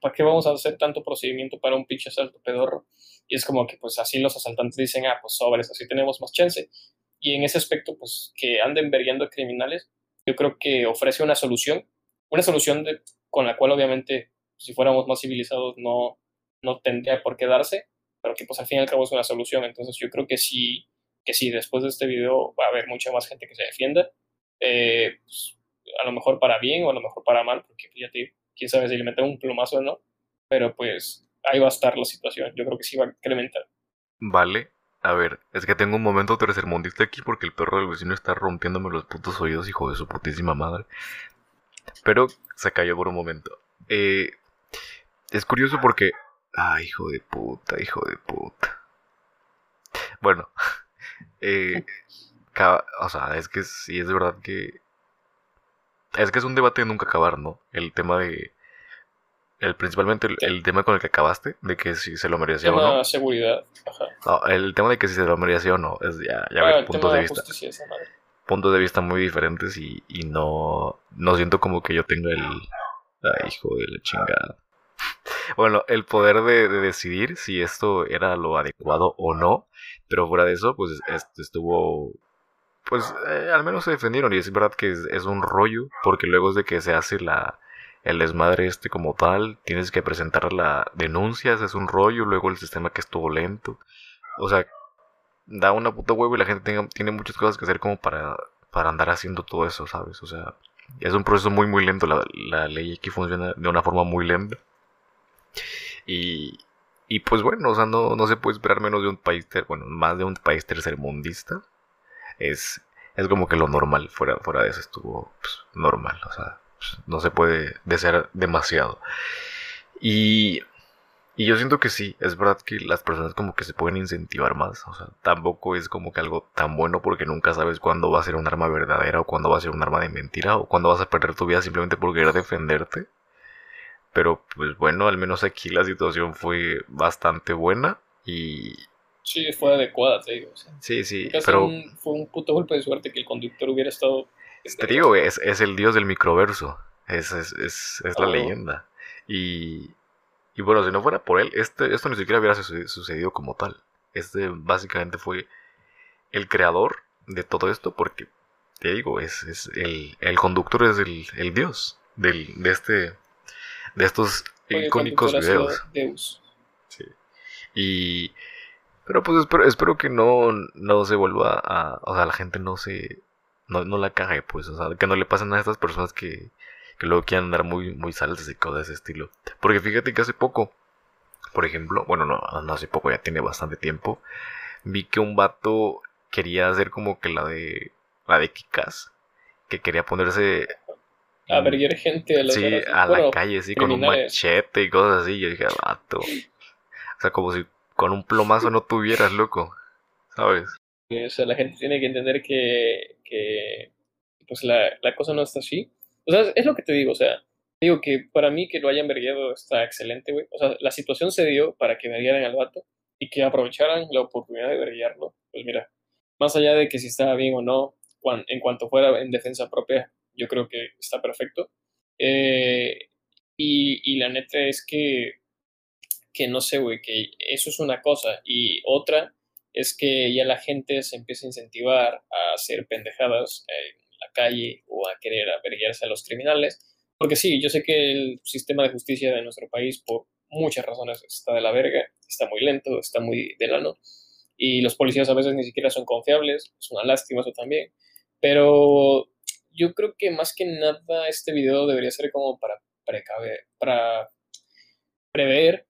¿para qué vamos a hacer tanto procedimiento para un pinche asalto pedorro? Y es como que pues así los asaltantes dicen, ah, pues sobres, así tenemos más chance. Y en ese aspecto, pues que anden verguiando criminales, yo creo que ofrece una solución, una solución de, con la cual obviamente si fuéramos más civilizados no, no tendría por qué darse, pero que pues al fin y al cabo es una solución. Entonces yo creo que sí, que sí, después de este video va a haber mucha más gente que se defienda. eh, pues, a lo mejor para bien o a lo mejor para mal, porque ya te quién sabe si le meten un plumazo o no, pero pues ahí va a estar la situación, yo creo que sí va a incrementar. Vale, a ver, es que tengo un momento tercermundista aquí porque el perro del vecino está rompiéndome los putos oídos, hijo de su putísima madre. Pero se cayó por un momento. Eh, es curioso porque... Ah, hijo de puta, hijo de puta. Bueno, eh, o sea, es que sí es verdad que... Es que es un debate de nunca acabar, ¿no? El tema de el, principalmente el, tema con el que acabaste, de que si se lo merecía o no. seguridad. No, el tema de que si se lo merecía o no, es ya, ya ah, ver puntos de, vista. Puntos de vista muy diferentes y, y, no, no siento como que yo tenga el... Ay, hijo de la chingada. Bueno, el poder de, decidir si esto era lo adecuado o no, pero fuera de eso, pues estuvo pues eh, al menos se defendieron y es verdad que es, un rollo porque luego es de que se hace la, el desmadre este como tal, tienes que presentar la denuncia, es un rollo, luego el sistema que estuvo lento. O sea, da una puta huevo y la gente tiene muchas cosas que hacer como para, para andar haciendo todo eso, ¿sabes? O sea, es un proceso muy muy lento, la, la ley aquí funciona de una forma muy lenta. Y, y pues bueno, o sea, no, no se puede esperar menos de un país, bueno, más de un país tercermundista. Es, es como que lo normal, fuera, fuera de eso estuvo pues, normal, o sea, no se puede desear demasiado. Y, y yo siento que sí, es verdad que las personas como que se pueden incentivar más. O sea, tampoco es como que algo tan bueno porque nunca sabes cuándo va a ser un arma verdadera o cuándo va a ser un arma de mentira o cuándo vas a perder tu vida simplemente por querer defenderte. Pero pues bueno, al menos aquí la situación fue bastante buena y... Sí, fue adecuada, te digo. sí, sí, pero... fue un puto golpe de suerte que el conductor hubiera estado te digo, es, es el dios del microverso. Es, es, es, es la oh. leyenda. Y, y bueno, si no fuera por él, este, esto ni siquiera hubiera sucedido como tal. Este básicamente fue el creador de todo esto porque, te digo, es, es el, el conductor es el, el dios del, de este de estos icónicos videos. Sí. Y pero pues espero, espero que no, no se vuelva a... O sea, la gente no se no, no la cague, pues, o sea, que no le pasen a estas personas que, que luego quieran andar muy, muy saltas y cosas de ese estilo. Porque fíjate que hace poco, por ejemplo, bueno, no, no hace poco, ya tiene bastante tiempo, vi que un vato quería hacer como que la de, la de Kikas, que quería ponerse... A ver, gente a la, sí, a la calle, sí, con un machete y cosas así. Yo dije, vato. O sea, como si con un plomazo no tuvieras, loco. ¿Sabes? O sea, la gente tiene que entender que, que pues la, la, cosa no está así. O sea, es lo que te digo, o sea, digo que para mí que lo hayan verguiado está excelente, güey. O sea, la situación se dio para que verguieran al vato y que aprovecharan la oportunidad de verguiarlo. Pues mira, más allá de que si estaba bien o no, en cuanto fuera en defensa propia, yo creo que está perfecto. Eh, y, y la neta es que, que no sé, güey, que eso es una cosa. Y otra es que ya la gente se empieza a incentivar a hacer pendejadas en la calle o a querer averiguarse a los criminales. Porque sí, yo sé que el sistema de justicia de nuestro país, por muchas razones, está de la verga, está muy lento, está muy de lano. Y los policías a veces ni siquiera son confiables, es una lástima eso también. Pero yo creo que más que nada este video debería ser como para, para prever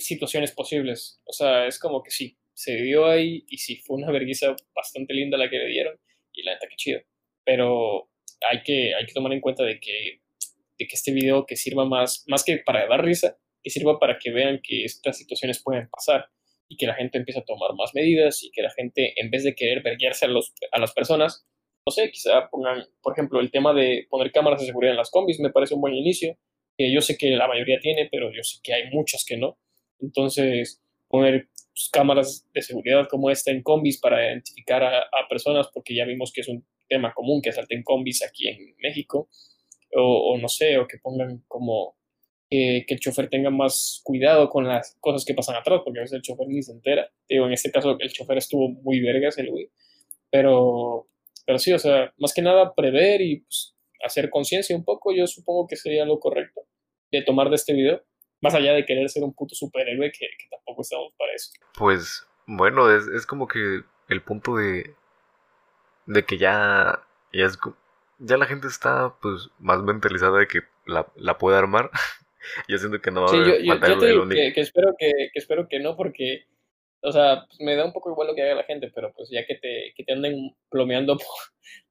situaciones posibles. O sea, es como que sí, se dio ahí y sí fue una vergüenza bastante linda la que le dieron y la neta que chido. Pero hay que, hay que tomar en cuenta de que, de que este video que sirva más, más que para dar risa, que sirva para que vean que estas situaciones pueden pasar y que la gente empiece a tomar más medidas y que la gente, en vez de querer verguiarse a, a las personas, no sé, quizá pongan, por ejemplo, el tema de poner cámaras de seguridad en las combis me parece un buen inicio, que yo sé que la mayoría tiene, pero yo sé que hay muchos que no. Entonces, poner pues, cámaras de seguridad como esta en combis para identificar a, personas, porque ya vimos que es un tema común que salten combis aquí en México, o, no sé, o que pongan como que, el chofer tenga más cuidado con las cosas que pasan atrás, porque a veces el chofer ni se entera. Digo, en este caso el chofer estuvo muy vergas, el güey, pero, pero sí, o sea, más que nada prever y pues, hacer conciencia un poco, yo supongo que sería lo correcto de tomar de este video más allá de querer ser un puto superhéroe, que, tampoco estamos para eso. Pues bueno, es, como que el punto de, de que ya, ya es, ya la gente está pues más mentalizada de que la, la puede armar. yo siento que no va a Sí, yo, haber yo, yo el- te digo único- que, que espero que, que espero que no, porque, o sea, pues, me da un poco igual lo que haga la gente, pero pues ya que te, que te anden plomeando por,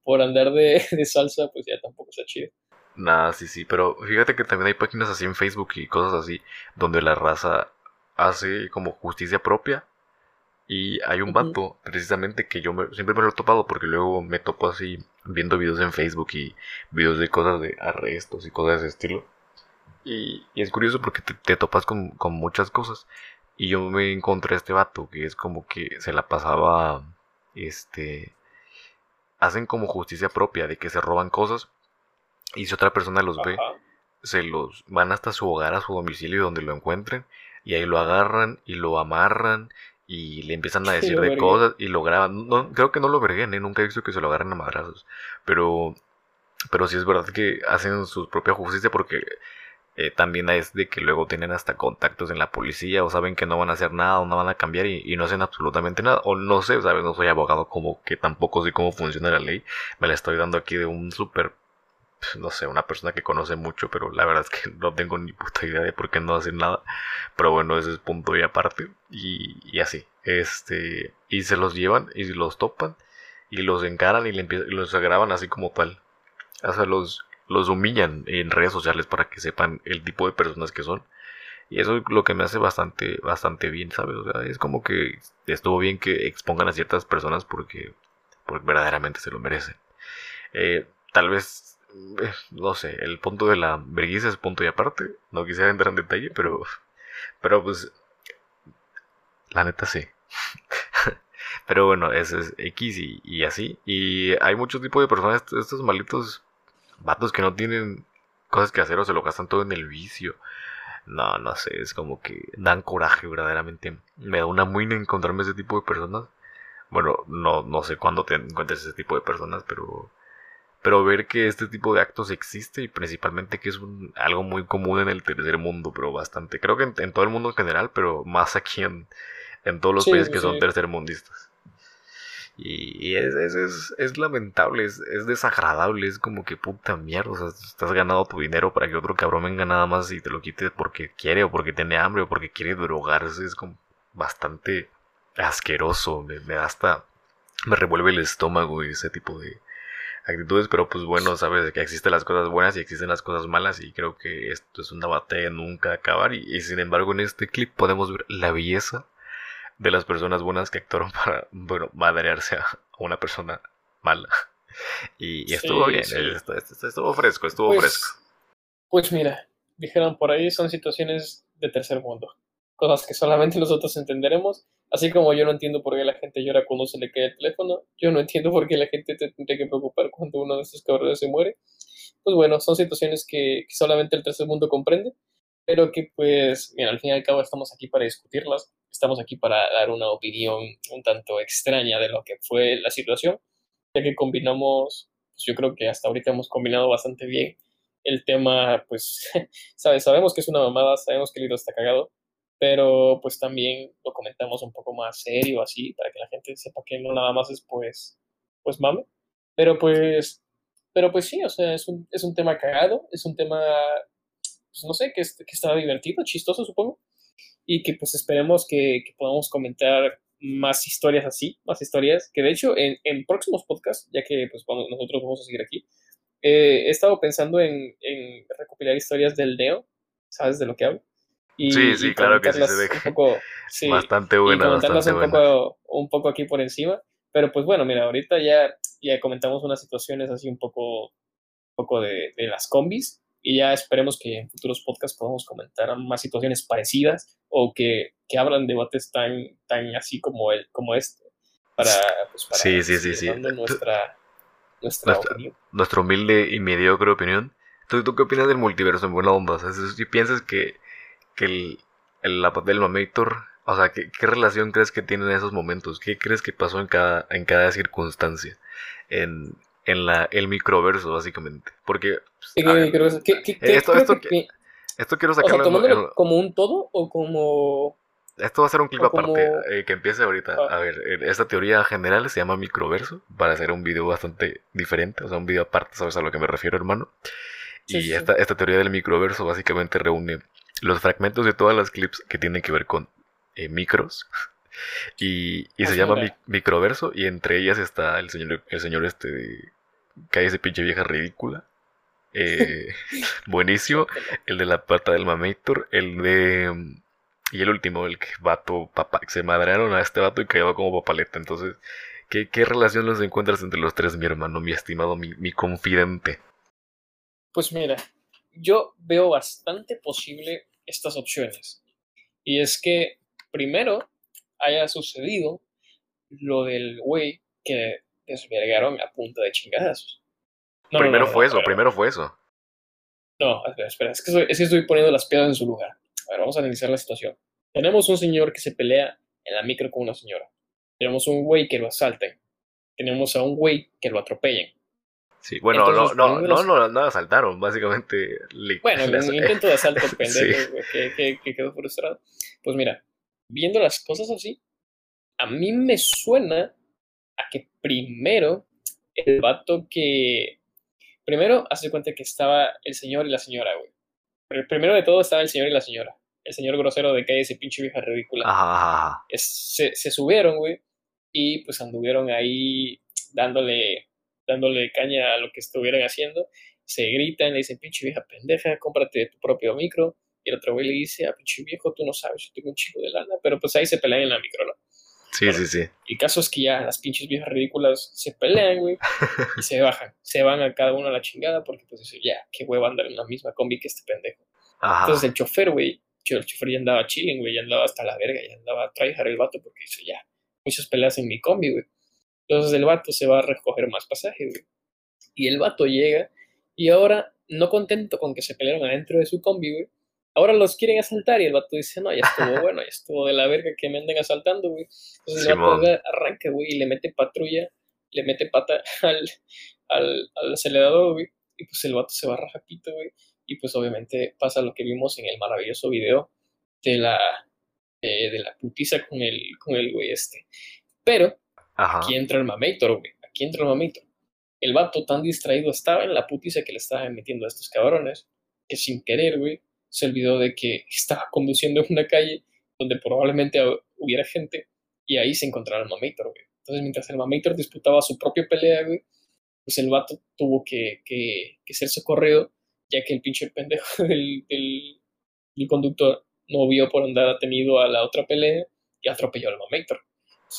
por andar de, de salsa, pues ya tampoco está chido. Nah, sí, sí, pero fíjate que también hay páginas así en Facebook y cosas así, donde la raza hace como justicia propia. Y hay un vato, precisamente, que yo me- siempre me lo he topado porque luego me topo así viendo videos en Facebook y videos de cosas de arrestos y cosas de ese estilo. Y, y es curioso porque te, te topas con, con muchas cosas. Y yo me encontré a este vato que es como que se la pasaba, este, hacen como justicia propia de que se roban cosas. Y si otra persona los ve, se los van hasta su hogar, a su domicilio donde lo encuentren, y ahí lo agarran y lo amarran y le empiezan a decir de cosas y lo graban. No, creo que no lo verguen, ¿eh? nunca he visto que se lo agarren a madrazos, pero, pero sí es verdad que hacen su propia justicia porque eh, también es de que luego tienen hasta contactos en la policía o saben que no van a hacer nada o no van a cambiar y, y no hacen absolutamente nada. O no sé, ¿sabes? No soy abogado como que tampoco sé cómo funciona la ley. Me la estoy dando aquí de un súper no sé, una persona que conoce mucho, pero la verdad es que no tengo ni puta idea de por qué no hacen nada. Pero bueno, ese es punto y aparte. Y, así. Este. Y se los llevan y los topan. Y los encaran y, los graban así como tal. O sea, los, los humillan en redes sociales para que sepan el tipo de personas que son. Y eso es lo que me hace bastante, bastante bien, ¿sabes? Es como que estuvo bien que expongan a ciertas personas porque, porque verdaderamente se lo merecen. Eh, tal vez, no sé, el punto de la vergüenza es punto y aparte. No quisiera entrar en detalle, pero, pero pues, la neta sí. pero bueno, ese es X y, así. Y hay muchos tipos de personas, estos, malditos vatos que no tienen cosas que hacer o se lo gastan todo en el vicio. No, no sé, es como que dan coraje verdaderamente. Me da una muina encontrarme ese tipo de personas. Bueno, no, no sé cuándo te encuentres ese tipo de personas, pero pero ver que este tipo de actos existe y principalmente que es un, algo muy común en el tercer mundo, pero bastante. Creo que en, en todo el mundo en general, pero más aquí en, en todos los Sí, países sí, que son tercermundistas. Y, y es, es, es, es lamentable, es, es desagradable, es como que puta mierda, o sea, estás ganando tu dinero para que otro cabrón venga nada más y te lo quite porque quiere o porque tiene hambre o porque quiere drogarse, es como bastante asqueroso, me, me da hasta, me revuelve el estómago ese tipo de actitudes, pero pues bueno, sabes que existen las cosas buenas y existen las cosas malas y creo que esto es una batalla nunca acabar y, y sin embargo en este clip podemos ver la belleza de las personas buenas que actuaron para, bueno, madrearse a una persona mala. Y, y estuvo Sí, bien, sí. esto- estuvo fresco, estuvo Pues, fresco. Pues mira, dijeron por ahí, son situaciones de tercer mundo. Cosas que solamente nosotros entenderemos. Así como yo no entiendo por qué la gente llora cuando se le cae el teléfono, yo no entiendo por qué la gente te tendría que preocupar cuando uno de estos cabrones se muere. Pues bueno, son situaciones que, que solamente el tercer mundo comprende, pero que pues, mira, al fin y al cabo estamos aquí para discutirlas, estamos aquí para dar una opinión un tanto extraña de lo que fue la situación, ya que combinamos, pues yo creo que hasta ahorita hemos combinado bastante bien el tema, pues, sabes, sabemos que es una mamada, sabemos que el libro está cagado, pero pues también lo comentamos un poco más serio, así, para que la gente sepa que no nada más es pues, pues mame. Pero pues, pero pues sí, o sea, es un, es un tema cagado, es un tema, pues no sé, que, es- que está divertido, chistoso supongo, y que pues esperemos que, que podamos comentar más historias así, más historias, que de hecho en, en próximos podcasts, ya que pues nosotros vamos a seguir aquí, eh, he estado pensando en, en recopilar historias del Neo, ¿sabes de lo que hablo? Y, Sí, sí, y claro que sí, se ve un poco, sí, bastante y buena, comentarlas bastante un buena. poco, un poco aquí por encima. Pero pues bueno, mira, ahorita ya, ya comentamos unas situaciones así un poco, un poco de, de las combis y ya esperemos que en futuros podcasts podamos comentar más situaciones parecidas o que, que abran debates tan, tan así como, el, como este para, pues, para Sí, sí, sí, sí. nuestra, nuestra Nuestra-. Nuestra humilde y mediocre opinión. ¿Tú, tú qué opinas del multiverso en buena onda? O sea, si piensas que, que el, el, la del Mamator, o sea, ¿qué, ¿qué relación crees que tiene en esos momentos? ¿Qué crees que pasó en cada, en cada circunstancia? En, en la, el microverso, básicamente. Porque, pues, ¿Qué, a ver, creo que- qué- qué- esto- creo esto que- que- esto quiero o sea, sacarlo en- como un todo o como... esto va a ser un clip aparte eh, que empiece ahorita. Ah. A ver, esta teoría general se llama microverso para hacer un video bastante diferente, o sea, un video aparte, ¿sabes a lo que me refiero, hermano? y esta, esta teoría del microverso básicamente reúne los fragmentos de todas las clips que tienen que ver con eh, micros. Y, y se llama microverso y entre ellas está el señor, el señor este cae ese pinche vieja ridícula. Eh, buenísimo. El de la pata del mamator. El de. Y el último, el que vato, papá, se madrearon a este vato y cayó como papaleta. Entonces, ¿qué, ¿qué, relación los encuentras entre los tres, mi hermano, mi estimado, mi, mi confidente? Pues mira, yo veo bastante posible estas opciones. Y es que, primero, haya sucedido lo del güey que desvergaron a punta de chingadas. primero fue eso, primero fue eso. No, espera, espera, es que, estoy, poniendo las piedras en su lugar. A ver, vamos a analizar la situación. Tenemos un señor que se pelea en la micro con una señora. Tenemos un güey que lo asalten. Tenemos a un güey que lo atropellen. Sí, bueno, no, no, no, no, no, asaltaron, básicamente. bueno, un intento de asalto pendejo que, que, quedó frustrado. Pues mira, viendo las cosas así, a mí me suena a que primero el vato que. Primero, hace cuenta que estaba el señor y la señora, güey. Pero primero de todo estaba el señor y la señora. El señor grosero de calle, ese pinche vieja ridícula. Ajá. se, se subieron, güey. Y pues anduvieron ahí dándole, dándole caña a lo que estuvieran haciendo. Se gritan, le dicen, pinche vieja pendeja, cómprate tu propio micro. Y el otro güey le dice, ah, pinche viejo, tú no sabes, yo tengo un chico de lana. Pero pues ahí se pelean en la micro, ¿no? Sí, sí, sí. Y caso es que ya las pinches viejas ridículas se pelean, güey, y se bajan. Se van a cada uno a la chingada porque, pues, dice, ya, qué huevo andar en la misma combi que este pendejo. Entonces el chofer, güey, el chofer ya andaba chilling, güey, ya andaba hasta la verga, ya andaba a traer el vato porque dice, ya, muchas peleas en mi combi, güey. Entonces el vato se va a recoger más pasaje, güey. Y el vato llega y ahora, no contento con que se pelearon adentro de su combi, güey, ahora los quieren asaltar y el vato dice, no, ya estuvo bueno, ya estuvo de la verga que me anden asaltando, güey. Entonces el vato arranca, güey, y le mete patrulla, le mete pata al, al, al acelerador, güey. Y pues el vato se va rajapito, güey. Y pues obviamente pasa lo que vimos en el maravilloso video de la, de la putiza con el, con el güey este. Pero aquí entra el mamator, güey. Aquí entra el mamator. El vato tan distraído estaba en la putiza que le estaban metiendo a estos cabrones que sin querer, güey, se olvidó de que estaba conduciendo en una calle donde probablemente hubiera gente y ahí se encontraba el Mamator, güey. Entonces, mientras el Mamator disputaba su propia pelea, güey, pues el vato tuvo que, que, ser socorrido, ya que el pinche pendejo del, del, conductor no vio por andar atenido a la otra pelea y atropelló al Mamator.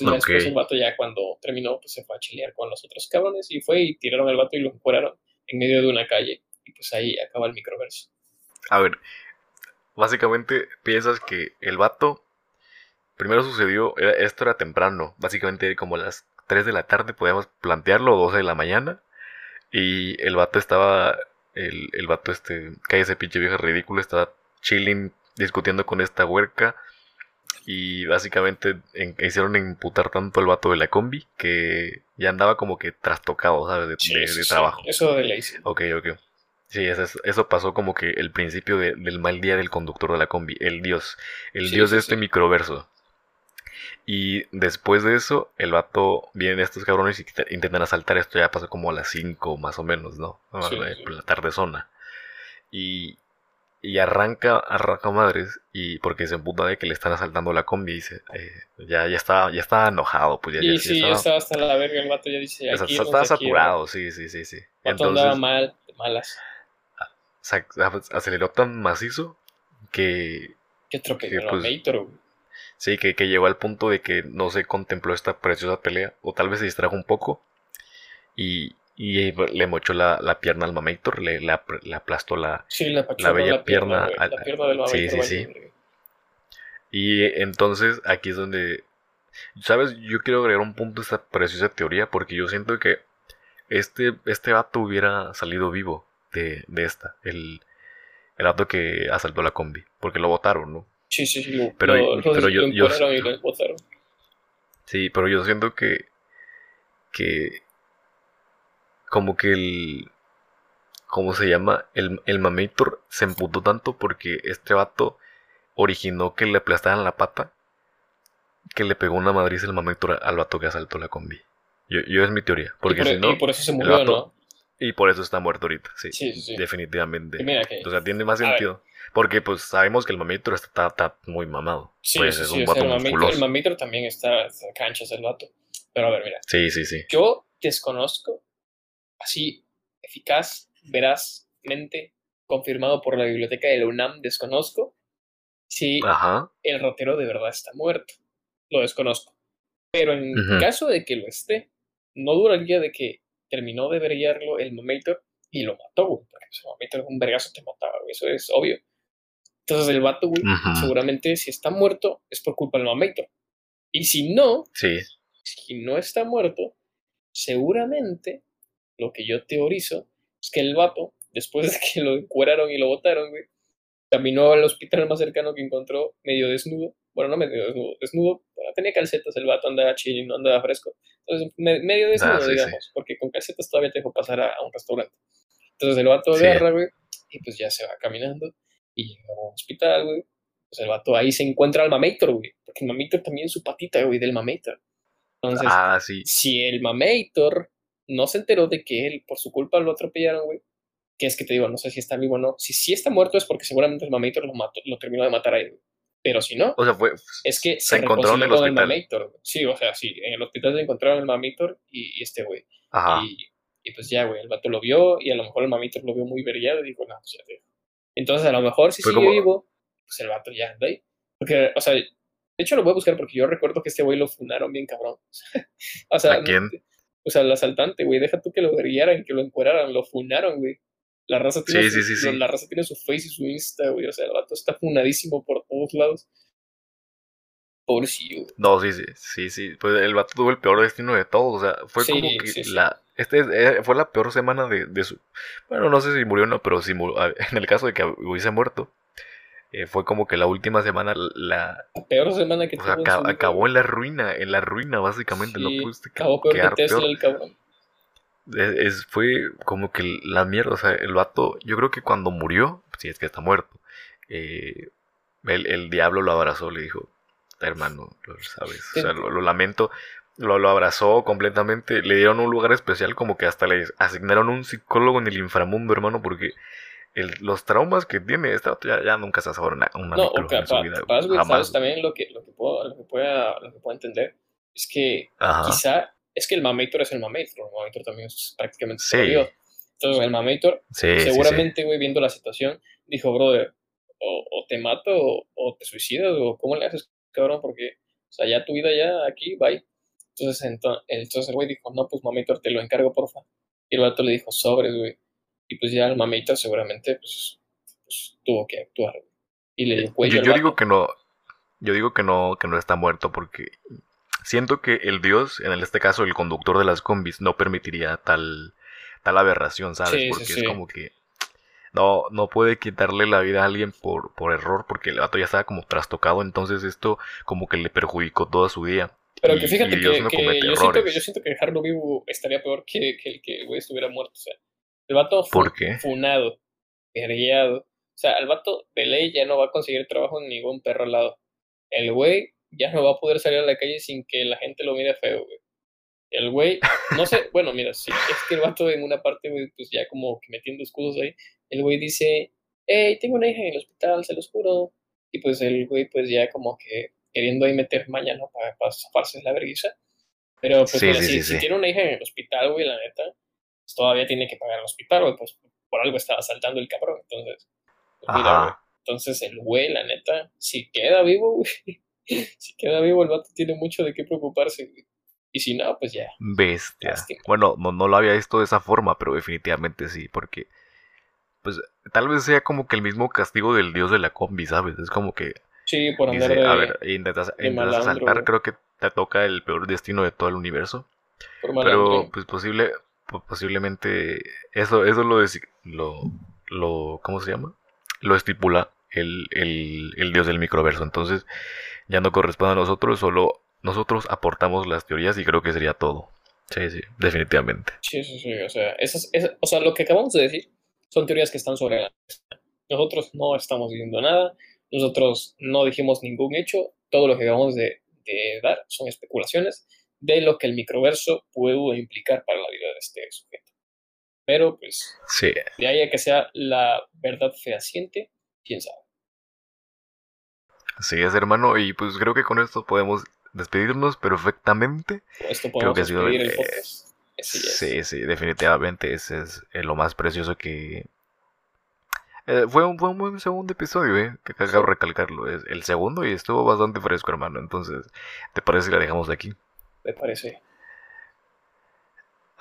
Entonces, ya después el vato, ya cuando terminó, pues se fue a chilear con los otros cabrones y fue y tiraron al vato y lo encueraron en medio de una calle. Y pues ahí acaba el microverso. A ver, básicamente piensas que el vato primero sucedió, esto era temprano, básicamente como a las 3 de la tarde podíamos plantearlo, 12 de la mañana, y el vato estaba, el, el vato este, ese pinche vieja ridículo, estaba chilling, discutiendo con esta huerca, y básicamente hicieron imputar tanto el vato de la combi que ya andaba como que trastocado, ¿sabes? De, trabajo. Eso de la hice. Ok, ok. Sí, eso, pasó como que el principio del mal día del conductor de la combi, el dios, el dios de este microverso. Y después de eso, el vato, vienen estos cabrones y intentan asaltar esto, ya pasó como a las 5 más o menos, ¿no? la tarde zona. Y, y arranca, arranca madres, y porque se emputa de que le están asaltando la combi, y dice, eh, ya, ya estaba, ya estaba enojado, pues ya, y sí, ya estaba, hasta la verga, el vato ya dice, aquí estaba saturado, sí, sí, sí, sí. El vato andaba mal, malas. aceleró tan macizo que... Que atropelló pues, a Sí, que, que, llegó al punto de que no se contempló esta preciosa pelea, o tal vez se distrajo un poco, y, y le mochó la, la, pierna al Mamator, le, le, aplastó la, la, bella pierna, la pierna del Sí, sí, sí. Y entonces aquí es donde, ¿sabes? Yo quiero agregar un punto a esta preciosa teoría, porque yo siento que este, este vato hubiera salido vivo de, de esta, el, el auto que asaltó la combi, porque lo votaron, ¿no? Sí, sí, sí, pero, pero yo, yo, Sí, pero yo siento que, que como que el, ¿cómo se llama? El, el mamator se emputó tanto porque este vato originó que le aplastaran la pata que le pegó una madriz el Maméctor al vato que asaltó la combi. Yo, yo es mi teoría. Porque y, por, si no, y por eso se murió, vato- ¿no? y por eso está muerto ahorita, sí. Sí, sí. Definitivamente. Mira que- O sea, tiene más sentido. Porque pues sabemos que el Maméctor está, está muy mamado. Sí, pues sí, es sí, un o sea, vato el, mamíter, musculoso. el mamíter también está, está canchas el vato. Pero a ver, mira, Sí, sí, sí. yo desconozco, así eficaz, verazmente, confirmado por la biblioteca de la UNAM, desconozco si Ajá. el ratero de verdad está muerto. Lo desconozco. Pero en Ujú. caso de que lo esté, no duraría de que terminó de verguiarlo el Mamator y lo mató, güey. Porque el Mamator un vergazo te mataba, güey. Eso es obvio. Entonces el vato, güey, seguramente si está muerto es por culpa del Mamator. Y si no, Sí. si no está muerto, seguramente lo que yo teorizo es que el vato, después de que lo encueraron y lo botaron, güey, caminó al hospital más cercano que encontró medio desnudo. Bueno, no medio desnudo, desnudo, bueno, tenía calcetas, el vato andaba chill, no andaba fresco. Entonces, me- medio desnudo, Ah, sí, sí. digamos, porque con calcetas todavía te dejo pasar a, a un restaurante. Entonces el vato Sí. agarra, güey, y pues ya se va caminando y llega a un hospital, güey. Pues el vato ahí se encuentra al Mamator, güey, porque el Mamator también es su patita, güey, del Mamator. Entonces, Ah, sí. si el Mamator no se enteró de que él, por su culpa, lo atropellaron, güey, que es que te digo, no sé si está vivo o no. Si sí está muerto es porque seguramente el Mamator lo, mató, lo terminó de matar ahí, güey. Pero si no, O sea, fue. es que se se, encontraron en el el hospital. Mamator, güey. Sí, o sea, sí, en el hospital se encontraron el Mamator y, y este güey. Ajá. Y, y pues ya, güey, el vato lo vio y a lo mejor el Mamator lo vio muy vergueado y dijo, no, pues ya te. Entonces, a lo mejor si Fue sigue como- vivo, pues el vato ya anda ahí. Porque, o sea, de hecho lo voy a buscar porque yo recuerdo que este güey lo funaron bien cabrón. o sea, ¿A quién? O sea, el asaltante, güey, deja tú que lo verguiaran, que lo encueraran, lo funaron, güey. La raza tiene, Sí, su, sí, sí, sí. La raza tiene su face y su Insta, güey. O sea, el vato está funadísimo por todos lados. Pobrecillo, güey. No, sí, sí, sí, sí. Pues el vato tuvo el peor destino de todos. O sea, fue como que la. Este es- eh, fue la peor semana de, de su. Bueno, no sé si murió o no, pero si murió, en el caso de que hubiese muerto, eh, fue como que la última semana la. La peor semana que O sea, acabó en la ruina, en la ruina, básicamente. Sí, no pudiste Acabó peor quedar que Tesla, peor. el cabrón. Es, es- fue como que la mierda, o sea, el vato, yo creo que cuando murió, si es que está muerto, eh, el, el diablo lo abrazó, le dijo, hermano, lo sabes, o sea, lo, lo lamento, lo, lo abrazó completamente, le dieron un lugar especial, como que hasta le asignaron un psicólogo en el inframundo, hermano, porque el- los traumas que tiene, vato ya, ya nunca se ha sabido una, una No, o micro en su capaz, vida, güey, jamás. sabes también lo que, lo que puedo, lo que pueda, lo que puedo entender. Es que Ajá. quizá, es que el Mamator es el Mamator. El Mamator también es prácticamente Sí. Dios. Entonces, el Mamator Sí, sí, sí. seguramente, güey, viendo la situación, dijo, brother, o, o te mato o, o te suicidas, o cómo le haces, cabrón, porque, o sea, ya tu vida ya aquí, bye. Entonces, ento- entonces el güey dijo, no, pues Mamator, te lo encargo, porfa. Y el vato le dijo, sobres, güey. Y pues ya el Mamator seguramente, pues, pues, tuvo que actuar. Y le dio cuello Yo, digo que no, yo digo que no, que no está muerto porque siento que el dios, en este caso el conductor de las combis, no permitiría tal, tal aberración, ¿sabes? Sí, porque sí. es como que no, no puede quitarle la vida a alguien por, por error porque el vato ya estaba como trastocado, entonces esto como que le perjudicó toda su día. Pero Y- que fíjate que, no que yo, siento que yo siento que dejarlo vivo estaría peor que, que el que el güey estuviera muerto. O sea, el vato ¿Por qué? funado, vergueado. O sea, el vato de ley ya no va a conseguir trabajo en ningún perro al lado. El güey ya no va a poder salir a la calle sin que la gente lo mire feo, güey. El güey, no sé, bueno, mira, sí, es que el vato en una parte, güey, pues ya como que metiendo escudos ahí, el güey dice, hey, tengo una hija en el hospital, se los juro. Y pues el güey, pues ya como que queriendo ahí meter maña, ¿no? Para, para zafarse la vergüenza. Pero pues Sí, mira, sí, si, sí, si tiene una hija en el hospital, güey, la neta, pues todavía tiene que pagar el hospital, güey, pues por algo estaba saltando el cabrón. Entonces, pues, mira, güey. Entonces el güey, la neta, si queda vivo, güey, si queda vivo, el vato tiene mucho de qué preocuparse, güey. Y si no, pues ya. Bestia. Lástima. Bueno, no, no lo había visto de esa forma, pero definitivamente sí, porque pues tal vez sea como que el mismo castigo del dios de la combi, ¿sabes? Es como que Sí, por andar Dice, de, a ver, intentas, intentas asaltar, creo que te toca el peor destino de todo el universo. por Pero pues posible, po- posiblemente eso, eso lo, lo, lo, ¿cómo se llama? Lo estipula el, el, el dios del microverso. Entonces ya no corresponde a nosotros, solo nosotros aportamos las teorías y creo que sería todo. Sí, sí, definitivamente. Sí, sí, sí. O sea, esas, o sea, lo que acabamos de decir son teorías que están sobre la mesa. Nosotros no estamos diciendo nada. Nosotros no dijimos ningún hecho. Todo lo que acabamos de dar, son especulaciones de lo que el microverso puede implicar para la vida de este sujeto. Pero pues, Sí, de ahí a que sea la verdad fehaciente, quién sabe. así es, hermano. Y pues creo que con esto podemos despedirnos perfectamente. Con esto Creo podemos que ha sido el podcast. Sí, sí, definitivamente ese es eh, lo más precioso que... Eh, fue, un, fue un buen segundo episodio, ¿eh? Que acabo de recalcarlo. Es el segundo y estuvo bastante fresco, hermano. Entonces, ¿te parece si la dejamos de aquí? Me parece.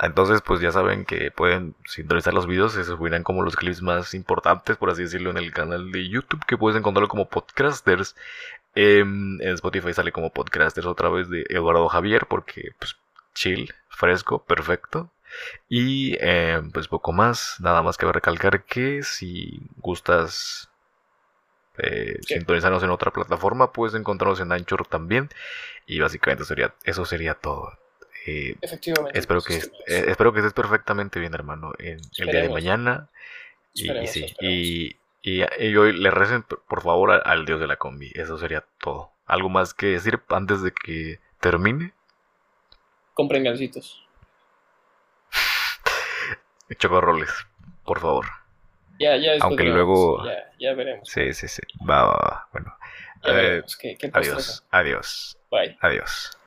Entonces, pues ya saben que pueden sintonizar los videos, se subirán como los clips más importantes, por así decirlo, en el canal de YouTube, que puedes encontrarlo como Podcasters. Em, en Spotify sale como Podcasters otra vez de Eduardo Javier, porque pues chill, fresco, perfecto. Y em, pues poco más, nada más que recalcar que si gustas eh, Sí. sintonizarnos en otra plataforma, puedes encontrarnos en Anchor también. Y básicamente sería, eso sería todo. Eh, Efectivamente. Espero que, eh, espero que estés perfectamente bien, hermano, en el día de mañana. Y, sí, y, y, y hoy le recen, por favor, al dios de la combi. Eso sería todo. ¿Algo más que decir antes de que termine? Compren gancitos. Chocorroles, por favor. Ya, ya Aunque veremos. luego- Ya, ya veremos. Sí, sí, sí. Va, va, va. Bueno, eh, veremos. ¿Qué, qué postres adiós, adiós, Bye. adiós.